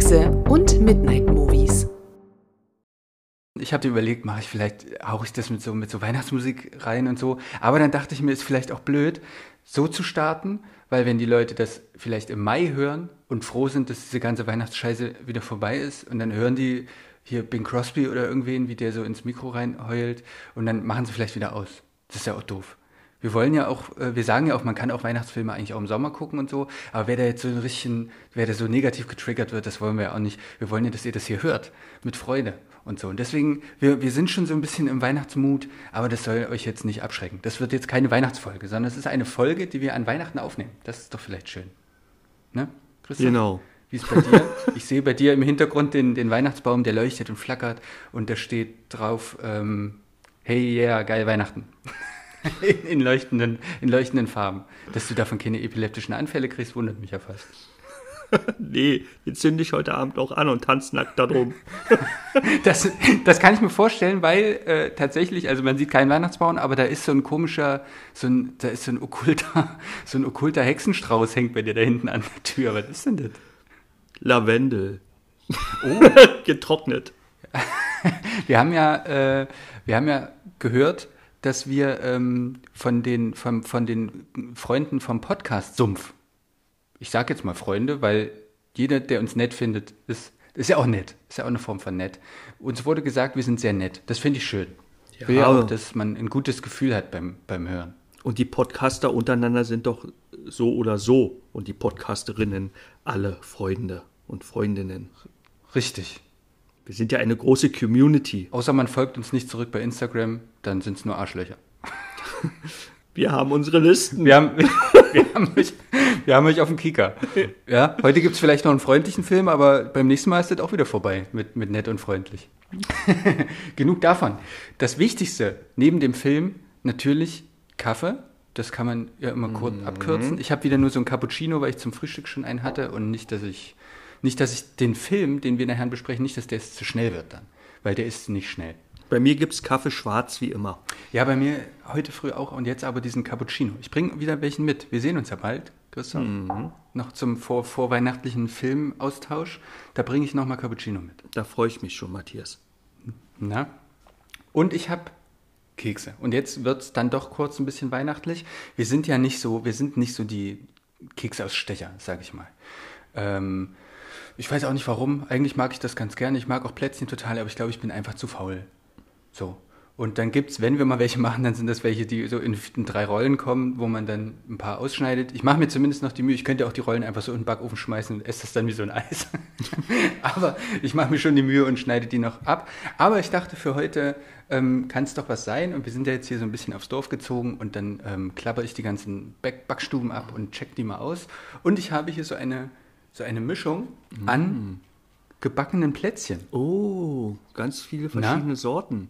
Kekse und Midnight Movies. Ich habe überlegt, mache ich vielleicht, hauche ich das mit so, mit so Weihnachtsmusik rein und so. Aber dann dachte ich mir, ist vielleicht auch blöd, so zu starten, weil wenn die Leute das vielleicht im Mai hören und froh sind, dass diese ganze Weihnachtsscheiße wieder vorbei ist und dann hören die hier Bing Crosby oder irgendwen, wie der so ins Mikro reinheult und dann machen sie vielleicht wieder aus. Das ist ja auch doof. Wir wollen ja auch, äh, wir sagen ja auch, man kann auch Weihnachtsfilme eigentlich auch im Sommer gucken und so, aber wer da jetzt so ein bisschen, wer da so negativ getriggert wird, das wollen wir ja auch nicht. Wir wollen ja, dass ihr das hier hört, mit Freude und so. Und deswegen, wir, wir sind schon so ein bisschen im Weihnachtsmut, aber das soll euch jetzt nicht abschrecken. Das wird jetzt keine Weihnachtsfolge, sondern es ist eine Folge, die wir an Weihnachten aufnehmen. Das ist doch vielleicht schön. Ne, Christoph? Genau. Wie ist bei dir? Ich sehe bei dir im Hintergrund den, den Weihnachtsbaum, der leuchtet und flackert und da steht drauf, ähm, hey, yeah, geil Weihnachten. in, leuchtenden, in leuchtenden Farben. Dass du davon keine epileptischen Anfälle kriegst, wundert mich ja fast. nee, den zünde ich heute Abend auch an und tanze nackt da drum. das, das kann ich mir vorstellen, weil äh, tatsächlich, also man sieht keinen Weihnachtsbaum, aber da ist so ein komischer, so ein, da ist so ein okkulter, so ein okkulter Hexenstrauß hängt bei dir da hinten an der Tür. Was ist denn das? Lavendel. Oh. Getrocknet. wir haben ja, äh, wir haben ja gehört, dass wir ähm, von, den, von, von den Freunden vom Podcast Sumpf, ich sage jetzt mal Freunde, weil jeder, der uns nett findet, ist, ist ja auch nett, ist ja auch eine Form von nett. Uns wurde gesagt, wir sind sehr nett. Das finde ich schön. Ja. Ich will ja auch, dass man ein gutes Gefühl hat beim, beim Hören. Und die Podcaster untereinander sind doch so oder so und die Podcasterinnen alle Freunde und Freundinnen. Richtig. Wir sind ja eine große Community. Außer man folgt uns nicht zurück bei Instagram, dann sind es nur Arschlöcher. Wir haben unsere Listen. Wir haben, wir haben, euch, wir haben euch auf dem Kika. Ja, heute gibt es vielleicht noch einen freundlichen Film, aber beim nächsten Mal ist das auch wieder vorbei mit, mit nett und freundlich. Genug davon. Das Wichtigste neben dem Film natürlich Kaffee. Das kann man ja immer kurz mhm. abkürzen. Ich habe wieder nur so ein Cappuccino, weil ich zum Frühstück schon einen hatte und nicht, dass ich nicht, dass ich den Film, den wir nachher besprechen, nicht, dass der zu schnell wird dann. Weil der ist nicht schnell. Bei mir gibt es Kaffee schwarz wie immer. Ja, bei mir heute früh auch und jetzt aber diesen Cappuccino. Ich bringe wieder welchen mit. Wir sehen uns ja bald, Christoph. Mhm. Noch zum vor, vorweihnachtlichen Filmaustausch. Da bringe ich nochmal Cappuccino mit. Da freue ich mich schon, Matthias. Na? Und ich habe Kekse. Und jetzt wird es dann doch kurz ein bisschen weihnachtlich. Wir sind ja nicht so, wir sind nicht so die Keksausstecher, sage ich mal. Ähm, ich weiß auch nicht warum. Eigentlich mag ich das ganz gerne. Ich mag auch Plätzchen total, aber ich glaube, ich bin einfach zu faul. So. Und dann gibt es, wenn wir mal welche machen, dann sind das welche, die so in, in, drei Rollen kommen, wo man dann ein paar ausschneidet. Ich mache mir zumindest noch die Mühe, ich könnte auch die Rollen einfach so in den Backofen schmeißen und esse das dann wie so ein Eis. aber ich mache mir schon die Mühe und schneide die noch ab. Aber ich dachte, für heute ähm, kann es doch was sein. Und wir sind ja jetzt hier so ein bisschen aufs Dorf gezogen und dann ähm, klapper ich die ganzen Back Backstuben ab und check die mal aus. Und ich habe hier so eine so eine Mischung mm. an gebackenen Plätzchen. Oh, ganz viele verschiedene Na? Sorten.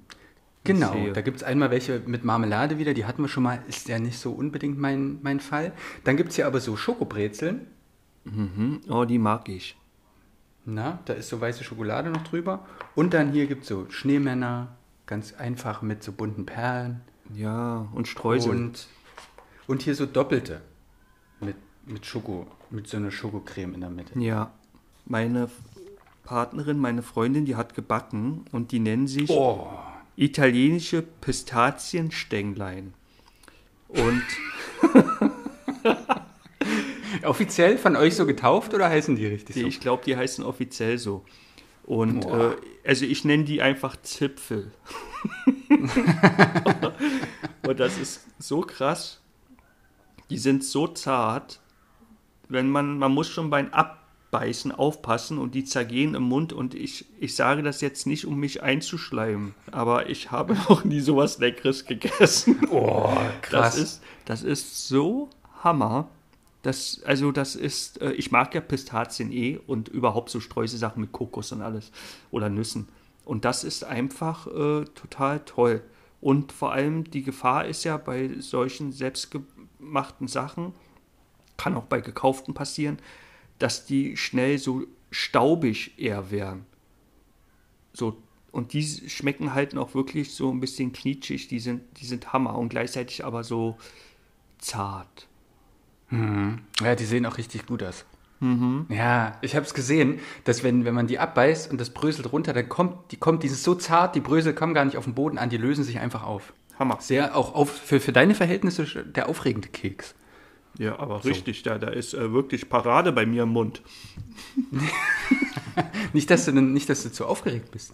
Genau, da gibt es einmal welche mit Marmelade wieder, die hatten wir schon mal, ist ja nicht so unbedingt mein, mein Fall. Dann gibt es hier aber so Schokobrezeln. Mhm. Oh, die mag ich. Na, da ist so weiße Schokolade noch drüber. Und dann hier gibt es so Schneemänner, ganz einfach mit so bunten Perlen. Ja, und Streusel. Und, und hier so doppelte mit, mit Schoko mit so einer Schokocreme in der Mitte. Ja. Meine Partnerin, meine Freundin, die hat gebacken und die nennen sich oh. italienische Pistazienstänglein. Und offiziell von euch so getauft oder heißen die richtig so? Ich glaube, die heißen offiziell so. Und äh, also ich nenne die einfach Zipfel. und das ist so krass. Die sind so zart wenn man, man muss schon beim Abbeißen aufpassen und die zergehen im Mund und ich, ich sage das jetzt nicht, um mich einzuschleimen, aber ich habe noch nie sowas Leckeres gegessen. Oh, krass. Das ist, das ist so Hammer. Das, also das ist, äh, ich mag ja Pistazien eh und überhaupt so Streuselsachen mit Kokos und alles oder Nüssen. Und das ist einfach äh, total toll. Und vor allem die Gefahr ist ja bei solchen selbstgemachten Sachen, kann auch bei gekauften passieren, dass die schnell so staubig eher werden. So, und die schmecken halt noch wirklich so ein bisschen knietschig, die sind, die sind Hammer und gleichzeitig aber so zart. Mhm. Ja, die sehen auch richtig gut aus. Ja, ich habe es gesehen, dass wenn, wenn man die abbeißt und das bröselt runter, dann kommt, die kommt, die ist so zart, die Brösel kommen gar nicht auf den Boden an, die lösen sich einfach auf. Hammer. Sehr auch auf, für, für deine Verhältnisse der aufregende Keks. Ja, aber richtig, da, da ist äh, wirklich Parade bei mir im Mund. Nicht, dass du, nicht, dass du zu aufgeregt bist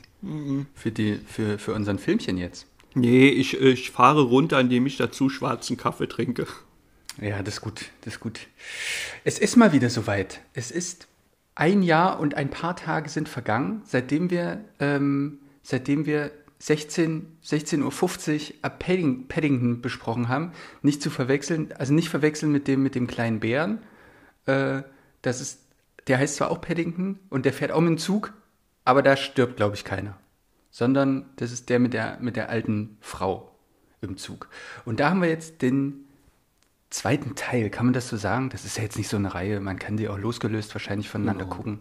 für, die, für, für unseren Filmchen jetzt. Nee, ich, ich fahre runter, indem ich dazu schwarzen Kaffee trinke. Ja, das ist gut, das ist gut. Es ist mal wieder soweit. Es ist ein Jahr und ein paar Tage sind vergangen, seitdem wir, ähm, seitdem wir 16, 16.50 Uhr Padding, Paddington besprochen haben. Nicht zu verwechseln, also nicht verwechseln mit dem, mit dem kleinen Bären. Äh, das ist, der heißt zwar auch Paddington und der fährt auch mit dem Zug, aber da stirbt, glaube ich, keiner. Sondern das ist der mit der, mit der alten Frau im Zug. Und da haben wir jetzt den zweiten Teil, kann man das so sagen? Das ist ja jetzt nicht so eine Reihe, man kann die auch losgelöst wahrscheinlich voneinander Genau. gucken.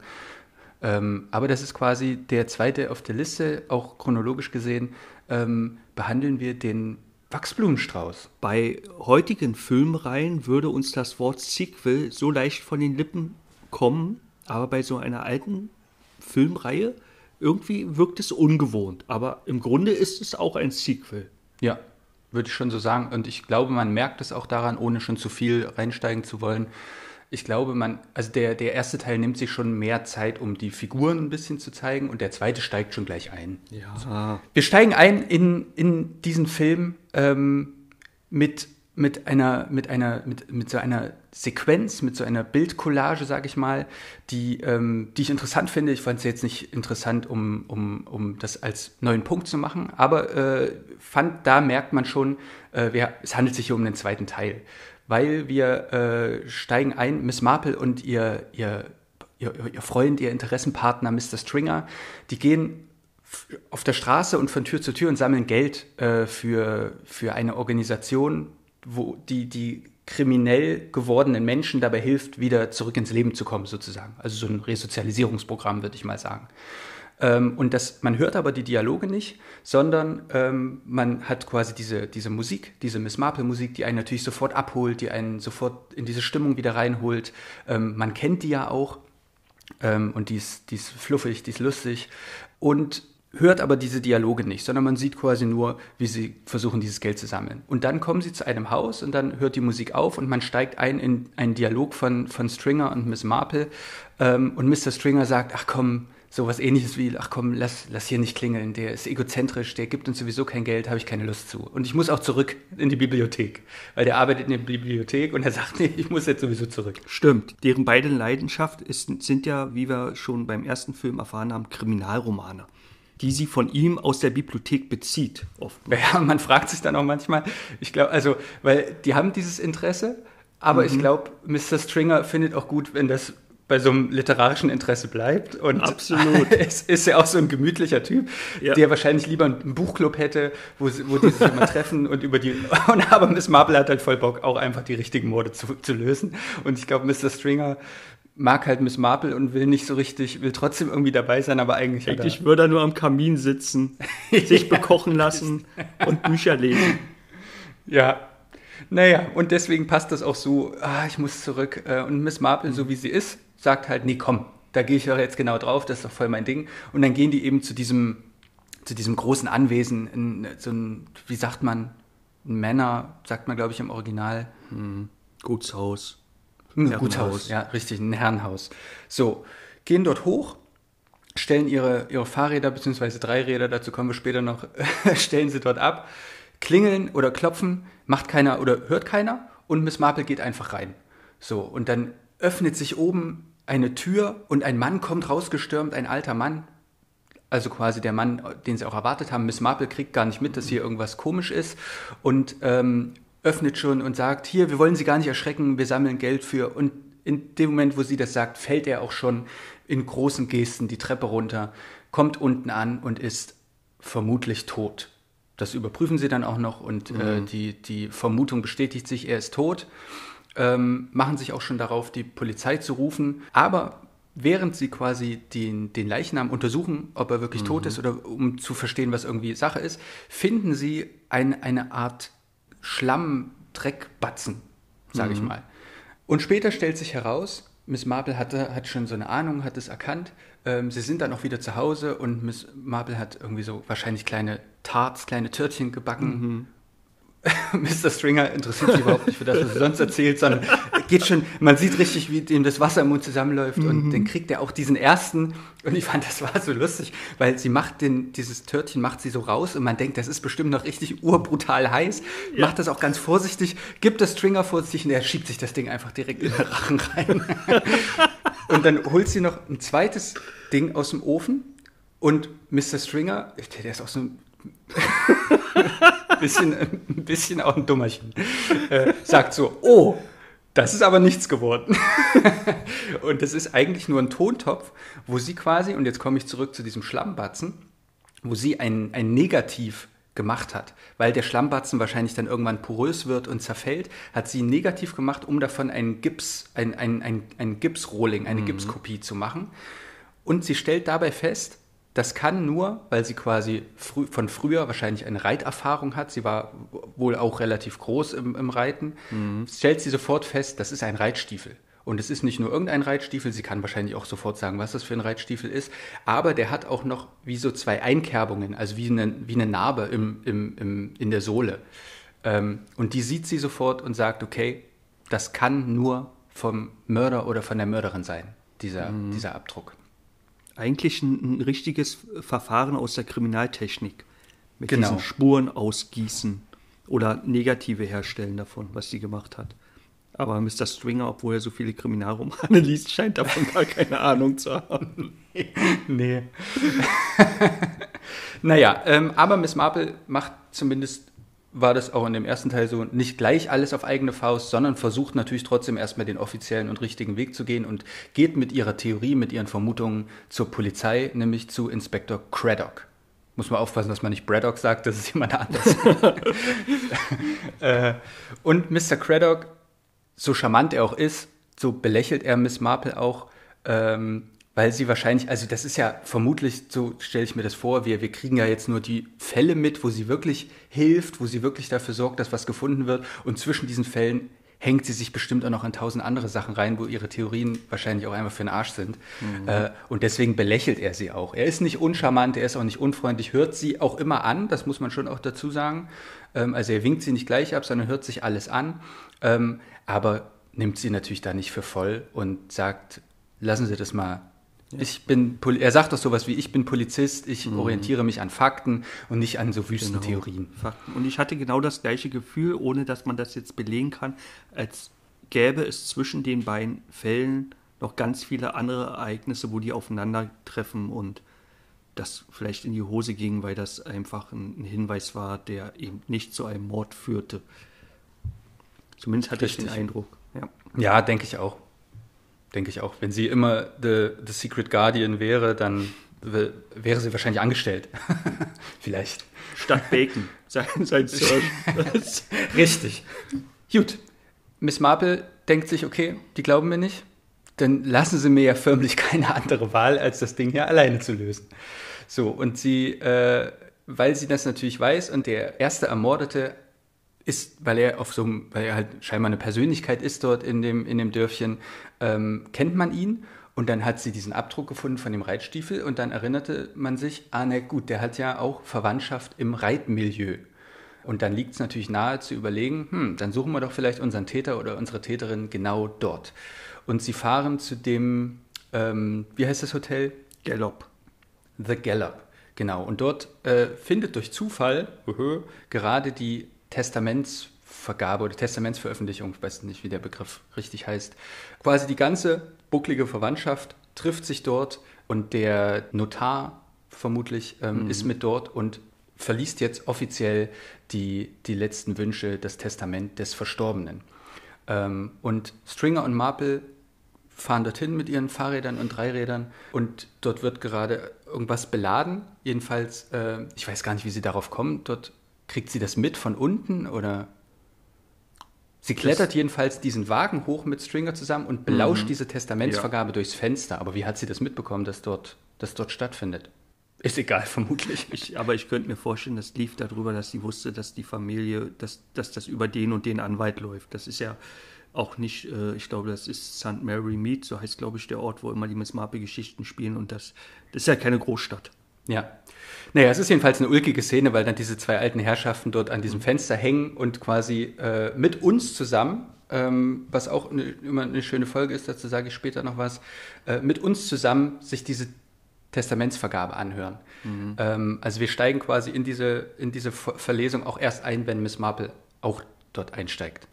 Ähm, aber das ist quasi der zweite auf der Liste, auch chronologisch gesehen, ähm, behandeln wir den Wachsblumenstrauß. Bei heutigen Filmreihen würde uns das Wort Sequel so leicht von den Lippen kommen, aber bei so einer alten Filmreihe irgendwie wirkt es ungewohnt. Aber im Grunde ist es auch ein Sequel. Ja, würde ich schon so sagen. Und ich glaube, man merkt es auch daran, ohne schon zu viel reinsteigen zu wollen. Ich glaube, man, also der, der erste Teil nimmt sich schon mehr Zeit, um die Figuren ein bisschen zu zeigen und der zweite steigt schon gleich ein. Ja. Wir steigen ein in, in diesen Film ähm, mit, mit einer, mit einer, mit, mit so einer Sequenz, mit so einer Bildcollage, sage ich mal, die, ähm, die ich interessant finde. Ich fand es jetzt nicht interessant, um, um, um das als neuen Punkt zu machen, aber äh, fand, da merkt man schon, äh, wer, es handelt sich hier um den zweiten Teil. Weil wir äh, steigen ein, Miss Marple und ihr, ihr, ihr, ihr Freund, ihr Interessenpartner Mr. Stringer, die gehen auf der Straße und von Tür zu Tür und sammeln Geld äh, für, für eine Organisation, wo die, die kriminell gewordenen Menschen dabei hilft, wieder zurück ins Leben zu kommen, sozusagen. Also so ein Resozialisierungsprogramm, würde ich mal sagen. Ähm, und das, man hört aber die Dialoge nicht, sondern ähm, man hat quasi diese, diese Musik, diese Miss Marple-Musik, die einen natürlich sofort abholt, die einen sofort in diese Stimmung wieder reinholt. Ähm, man kennt die ja auch ähm, und die ist, die ist fluffig, die ist lustig und hört aber diese Dialoge nicht, sondern man sieht quasi nur, wie sie versuchen, dieses Geld zu sammeln. Und dann kommen sie zu einem Haus und dann hört die Musik auf und man steigt ein in einen Dialog von, von Stringer und Miss Marple ähm, und Mr. Stringer sagt, ach komm, sowas ähnliches wie, ach komm, lass, lass hier nicht klingeln, der ist egozentrisch, der gibt uns sowieso kein Geld, habe ich keine Lust zu. Und ich muss auch zurück in die Bibliothek, weil der arbeitet in der Bibliothek und er sagt, nee, ich muss jetzt sowieso zurück. Stimmt. Deren beide Leidenschaft ist, sind ja, wie wir schon beim ersten Film erfahren haben, Kriminalromane, die sie von ihm aus der Bibliothek bezieht. Oft. Ja, man fragt sich dann auch manchmal, ich glaube, also, weil die haben dieses Interesse, aber Mhm. ich glaube, Mr. Stringer findet auch gut, wenn das bei so einem literarischen Interesse bleibt. Und Absolut. es ist ja auch so ein gemütlicher Typ, Ja. der wahrscheinlich lieber einen Buchclub hätte, wo, sie, wo die sich immer treffen und über die. Und aber Miss Marple hat halt voll Bock, auch einfach die richtigen Morde zu, zu lösen. Und ich glaube, Mr. Stringer mag halt Miss Marple und will nicht so richtig, will trotzdem irgendwie dabei sein, aber eigentlich, Eigentlich würde er nur am Kamin sitzen, sich bekochen lassen und Bücher lesen. Ja. Naja, und deswegen passt das auch so, ah, ich muss zurück. Äh, Und Miss Marple, so wie sie ist, sagt halt, nee, komm, da gehe ich doch jetzt genau drauf, das ist doch voll mein Ding. Und dann gehen die eben zu diesem, zu diesem großen Anwesen, in so ein, wie sagt man, ein Männer, sagt man, glaube ich, im Original. Gutshaus. Ein Herrenhaus. Guthaus, ja, richtig, ein Herrenhaus. So, gehen dort hoch, stellen ihre, ihre Fahrräder bzw. Dreiräder, dazu kommen wir später noch, stellen sie dort ab, klingeln oder klopfen, macht keiner oder hört keiner und Miss Marple geht einfach rein. So, und dann öffnet sich oben eine Tür und ein Mann kommt rausgestürmt, ein alter Mann, also quasi der Mann, den sie auch erwartet haben. Miss Marple kriegt gar nicht mit, dass hier irgendwas komisch ist und ähm, öffnet schon und sagt, hier, wir wollen Sie gar nicht erschrecken, wir sammeln Geld für. Und in dem Moment, wo sie das sagt, fällt er auch schon in großen Gesten die Treppe runter, kommt unten an und ist vermutlich tot. Das überprüfen sie dann auch noch und äh, die, die Vermutung bestätigt sich, er ist tot. Ähm, machen sich auch schon darauf, die Polizei zu rufen. Aber während sie quasi den, den Leichnam untersuchen, ob er wirklich tot ist oder um zu verstehen, was irgendwie Sache ist, finden sie ein, eine Art Schlamm-Dreckbatzen, sage ich mal. Und später stellt sich heraus, Miss Marple hatte, hat schon so eine Ahnung, hat es erkannt. Ähm, sie sind dann auch wieder zu Hause und Miss Marple hat irgendwie so wahrscheinlich kleine Tarts, kleine Törtchen gebacken. Mr. Stringer interessiert sich überhaupt nicht für das, was er sonst erzählt, sondern geht schon, man sieht richtig, wie dem das Wasser im Mund zusammenläuft und dann kriegt er auch diesen ersten und ich fand, das war so lustig, weil sie macht den, dieses Törtchen macht sie so raus und man denkt, das ist bestimmt noch richtig urbrutal heiß, macht das auch ganz vorsichtig, gibt das Stringer vor sich und er schiebt sich das Ding einfach direkt in den Rachen rein. und dann holt sie noch ein zweites Ding aus dem Ofen und Mr. Stringer, der ist auch so ein bisschen, ein bisschen auch ein Dummerchen, äh, sagt so, oh, das ist aber nichts geworden. und das ist eigentlich nur ein Tontopf, wo sie quasi, und jetzt komme ich zurück zu diesem Schlammbatzen, wo sie ein, ein Negativ gemacht hat, weil der Schlammbatzen wahrscheinlich dann irgendwann porös wird und zerfällt, hat sie ein Negativ gemacht, um davon ein Gips, ein, ein, ein, ein Gipsrohling, eine Gipskopie zu machen. Und sie stellt dabei fest, das kann nur, weil sie quasi frü von früher wahrscheinlich eine Reiterfahrung hat. Sie war wohl auch relativ groß im, im Reiten. Stellt sie sofort fest, das ist ein Reitstiefel. Und es ist nicht nur irgendein Reitstiefel, sie kann wahrscheinlich auch sofort sagen, was das für ein Reitstiefel ist. Aber der hat auch noch wie so zwei Einkerbungen, also wie eine, wie eine Narbe im, im, im, in der Sohle. Ähm, und die sieht sie sofort und sagt, okay, das kann nur vom Mörder oder von der Mörderin sein, dieser, dieser Abdruck. Eigentlich ein, ein richtiges Verfahren aus der Kriminaltechnik. Mit Genau. diesen Spuren ausgießen oder Negative herstellen davon, was sie gemacht hat. Aber Mr. Stringer, obwohl er so viele Kriminalromane liest, scheint davon gar keine Ahnung zu haben. Nee. naja, ähm, aber Miss Marple macht zumindest, war das auch in dem ersten Teil so, nicht gleich alles auf eigene Faust, sondern versucht natürlich trotzdem erstmal den offiziellen und richtigen Weg zu gehen und geht mit ihrer Theorie, mit ihren Vermutungen zur Polizei, nämlich zu Inspektor Craddock. Muss man aufpassen, dass man nicht Braddock sagt, das ist jemand anders. äh, und Mr. Craddock, so charmant er auch ist, so belächelt er Miss Marple auch, ähm, weil sie wahrscheinlich, also das ist ja vermutlich, so stelle ich mir das vor, wir, wir kriegen ja jetzt nur die Fälle mit, wo sie wirklich hilft, wo sie wirklich dafür sorgt, dass was gefunden wird. Und zwischen diesen Fällen hängt sie sich bestimmt auch noch in tausend andere Sachen rein, wo ihre Theorien wahrscheinlich auch einfach für den Arsch sind. Äh, und deswegen belächelt er sie auch. Er ist nicht uncharmant, er ist auch nicht unfreundlich, hört sie auch immer an, das muss man schon auch dazu sagen. Ähm, also er winkt sie nicht gleich ab, sondern hört sich alles an. Ähm, aber nimmt sie natürlich da nicht für voll und sagt, lassen Sie das mal. Ich bin, er sagt doch sowas wie, ich bin Polizist, ich orientiere mich an Fakten und nicht an so wüsten Theorien. Fakten. Und ich hatte genau das gleiche Gefühl, ohne dass man das jetzt belegen kann, als gäbe es zwischen den beiden Fällen noch ganz viele andere Ereignisse, wo die aufeinandertreffen und das vielleicht in die Hose ging, weil das einfach ein, Hinweis war, der eben nicht zu einem Mord führte. Zumindest hatte ich Richtig. den Eindruck. Ja. Ja, denke ich auch. Denke ich auch. Wenn sie immer the, the Secret Guardian wäre, dann wäre sie wahrscheinlich angestellt. Vielleicht. Statt Bacon, sein, sein. Richtig. Gut. Miss Marple denkt sich, okay, die glauben mir nicht. Dann lassen sie mir ja förmlich keine andere Wahl, als das Ding hier alleine zu lösen. So, und sie, äh, weil sie das natürlich weiß und der erste Ermordete ist, weil er auf so einem, weil er halt scheinbar eine Persönlichkeit ist dort in dem, in dem Dörfchen, ähm, kennt man ihn. Und dann hat sie diesen Abdruck gefunden von dem Reitstiefel und dann erinnerte man sich, ah, na gut, der hat ja auch Verwandtschaft im Reitmilieu. Und dann liegt es natürlich nahe zu überlegen, hm, dann suchen wir doch vielleicht unseren Täter oder unsere Täterin genau dort. Und sie fahren zu dem, ähm, wie heißt das Hotel? Gallop. The Gallop, genau. Und dort äh, findet durch Zufall gerade die Testamentsvergabe oder Testamentsveröffentlichung, ich weiß nicht, wie der Begriff richtig heißt, quasi die ganze bucklige Verwandtschaft trifft sich dort und der Notar vermutlich ähm, ist mit dort und verliest jetzt offiziell die, die letzten Wünsche, das Testament des Verstorbenen. Ähm, und Stringer und Marple fahren dorthin mit ihren Fahrrädern und Dreirädern und dort wird gerade irgendwas beladen. Jedenfalls, äh, ich weiß gar nicht, wie sie darauf kommen. Dort kriegt sie das mit von unten oder sie klettert jedenfalls diesen Wagen hoch mit Stringer zusammen und belauscht diese Testamentsvergabe durchs Fenster. Aber wie hat sie das mitbekommen, dass dort, dass dort stattfindet? Ist egal, vermutlich. Ich, aber ich könnte mir vorstellen, das lief darüber, dass sie wusste, dass die Familie, dass, dass das über den und den Anwalt läuft. Das ist ja auch nicht, äh, ich glaube, das ist St. Mary Mead, so heißt, glaube ich, der Ort, wo immer die Miss Marple-Geschichten spielen. Und das, das ist ja keine Großstadt. Ja. Naja, es ist jedenfalls eine ulkige Szene, weil dann diese zwei alten Herrschaften dort an diesem Fenster hängen und quasi äh, mit uns zusammen, ähm, was auch eine, immer eine schöne Folge ist, dazu sage ich später noch was, äh, mit uns zusammen sich diese Testamentsvergabe anhören. Mhm. Ähm, also wir steigen quasi in diese, in diese Verlesung auch erst ein, wenn Miss Marple auch dort einsteigt,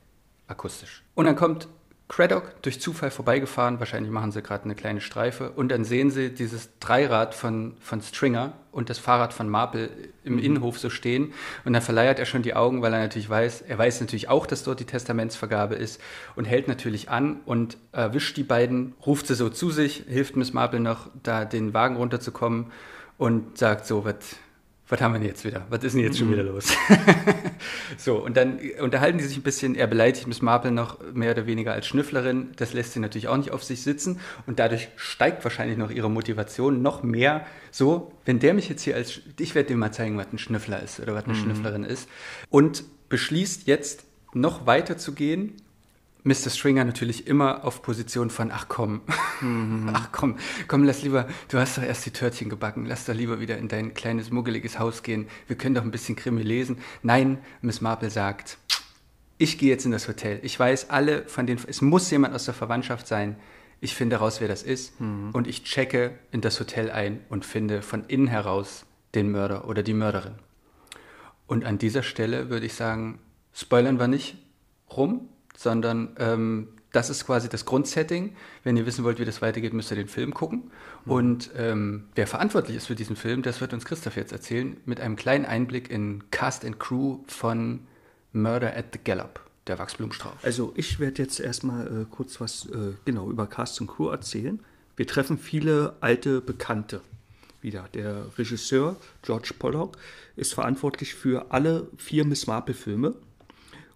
akustisch. Und dann kommt Craddock durch Zufall vorbeigefahren, wahrscheinlich machen sie gerade eine kleine Streife, und dann sehen sie dieses Dreirad von, von Stringer und das Fahrrad von Marple im mhm. Innenhof so stehen. Und dann verleiert er schon die Augen, weil er natürlich weiß, er weiß natürlich auch, dass dort die Testamentsvergabe ist und hält natürlich an und erwischt die beiden, ruft sie so zu sich, hilft Miss Marple noch, da den Wagen runterzukommen und sagt so, was was haben wir denn jetzt wieder? Was ist denn jetzt schon wieder los? so, und dann unterhalten die sich ein bisschen. Er beleidigt Miss Marple noch mehr oder weniger als Schnüfflerin. Das lässt sie natürlich auch nicht auf sich sitzen. Und dadurch steigt wahrscheinlich noch ihre Motivation noch mehr. So, wenn der mich jetzt hier als, ich werde dir mal zeigen, was ein Schnüffler ist oder was eine mhm. Schnüfflerin ist. Und beschließt jetzt noch weiter zu gehen Mr. Stringer natürlich immer auf Position von, ach komm, mhm. ach komm, komm, lass lieber, du hast doch erst die Törtchen gebacken, lass doch lieber wieder in dein kleines, muggeliges Haus gehen, wir können doch ein bisschen Krimi lesen. Nein, Miss Marple sagt, ich gehe jetzt in das Hotel. Ich weiß, alle von den, es muss jemand aus der Verwandtschaft sein. Ich finde raus, wer das ist mhm. und ich checke in das Hotel ein und finde von innen heraus den Mörder oder die Mörderin. Und an dieser Stelle würde ich sagen, spoilern wir nicht rum, sondern ähm, das ist quasi das Grundsetting. Wenn ihr wissen wollt, wie das weitergeht, müsst ihr den Film gucken. Mhm. Und ähm, wer verantwortlich ist für diesen Film, das wird uns Christoph jetzt erzählen, mit einem kleinen Einblick in Cast and Crew von Murder at the Gallop, der Wachsblumenstrauß. Also ich werde jetzt erstmal äh, kurz was äh, genau über Cast and Crew erzählen. Wir treffen viele alte Bekannte wieder. Der Regisseur George Pollock ist verantwortlich für alle vier Miss Marple-Filme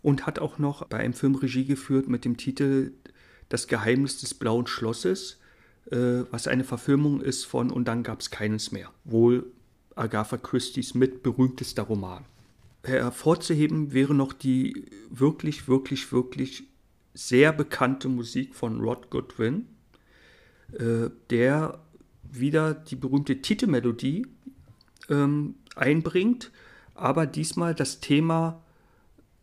und hat auch noch bei einem Film Regie geführt mit dem Titel Das Geheimnis des blauen Schlosses, äh, was eine Verfilmung ist von Und dann gab es keines mehr. Wohl Agatha Christie's mit berühmtester Roman. Hervorzuheben wäre noch die wirklich, wirklich, wirklich sehr bekannte Musik von Rod Goodwin, äh, der wieder die berühmte Titelmelodie ähm, einbringt, aber diesmal das Thema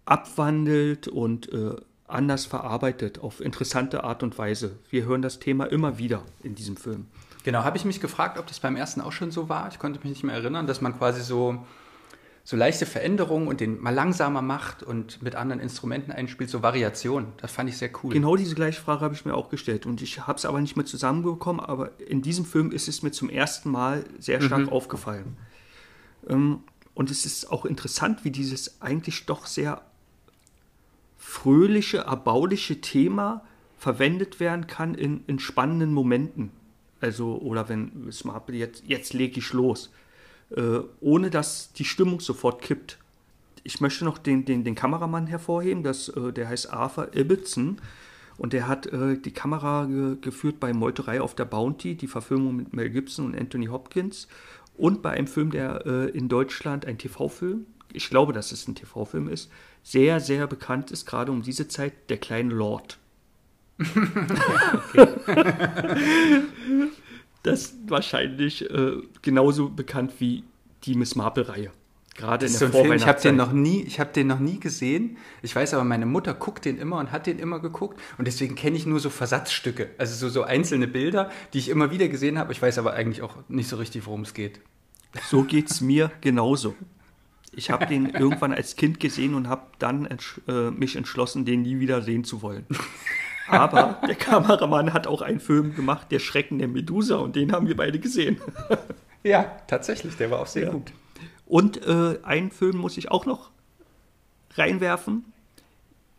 abwandelt und äh, anders verarbeitet auf interessante Art und Weise. Wir hören das Thema immer wieder in diesem Film. Genau, habe ich mich gefragt, ob das beim ersten auch schon so war. Ich konnte mich nicht mehr erinnern, dass man quasi so, so leichte Veränderungen und den mal langsamer macht und mit anderen Instrumenten einspielt, so Variationen. Das fand ich sehr cool. Genau diese gleiche Frage habe ich mir auch gestellt und ich habe es aber nicht mehr zusammenbekommen, aber in diesem Film ist es mir zum ersten Mal sehr stark mhm. aufgefallen. Ähm, und es ist auch interessant, wie dieses eigentlich doch sehr fröhliche, erbauliche Thema verwendet werden kann in, in spannenden Momenten. Also, oder wenn Smart jetzt, jetzt lege ich los. Äh, ohne dass die Stimmung sofort kippt. Ich möchte noch den, den, den Kameramann hervorheben, das, äh, der heißt Arthur Ibbotson. Und der hat äh, die Kamera ge geführt bei Meuterei auf der Bounty, die Verfilmung mit Mel Gibson und Anthony Hopkins. Und bei einem Film, der äh, in Deutschland, ein TV-Film, ich glaube, dass es ein TV-Film ist, sehr, sehr bekannt ist, gerade um diese Zeit, der kleine Lord. das ist wahrscheinlich äh, genauso bekannt wie die Miss Marple-Reihe. Gerade in der so Film, Ich habe den noch nie, ich habe den noch nie gesehen. Ich weiß aber, meine Mutter guckt den immer und hat den immer geguckt und deswegen kenne ich nur so Versatzstücke, also so, so einzelne Bilder, die ich immer wieder gesehen habe. Ich weiß aber eigentlich auch nicht so richtig, worum es geht. So geht es mir genauso. Ich habe den irgendwann als Kind gesehen und habe dann entsch äh, mich entschlossen, den nie wieder sehen zu wollen. Aber der Kameramann hat auch einen Film gemacht, Der Schrecken der Medusa, und den haben wir beide gesehen. ja, tatsächlich, der war auch sehr ja. gut. Und äh, einen Film muss ich auch noch reinwerfen.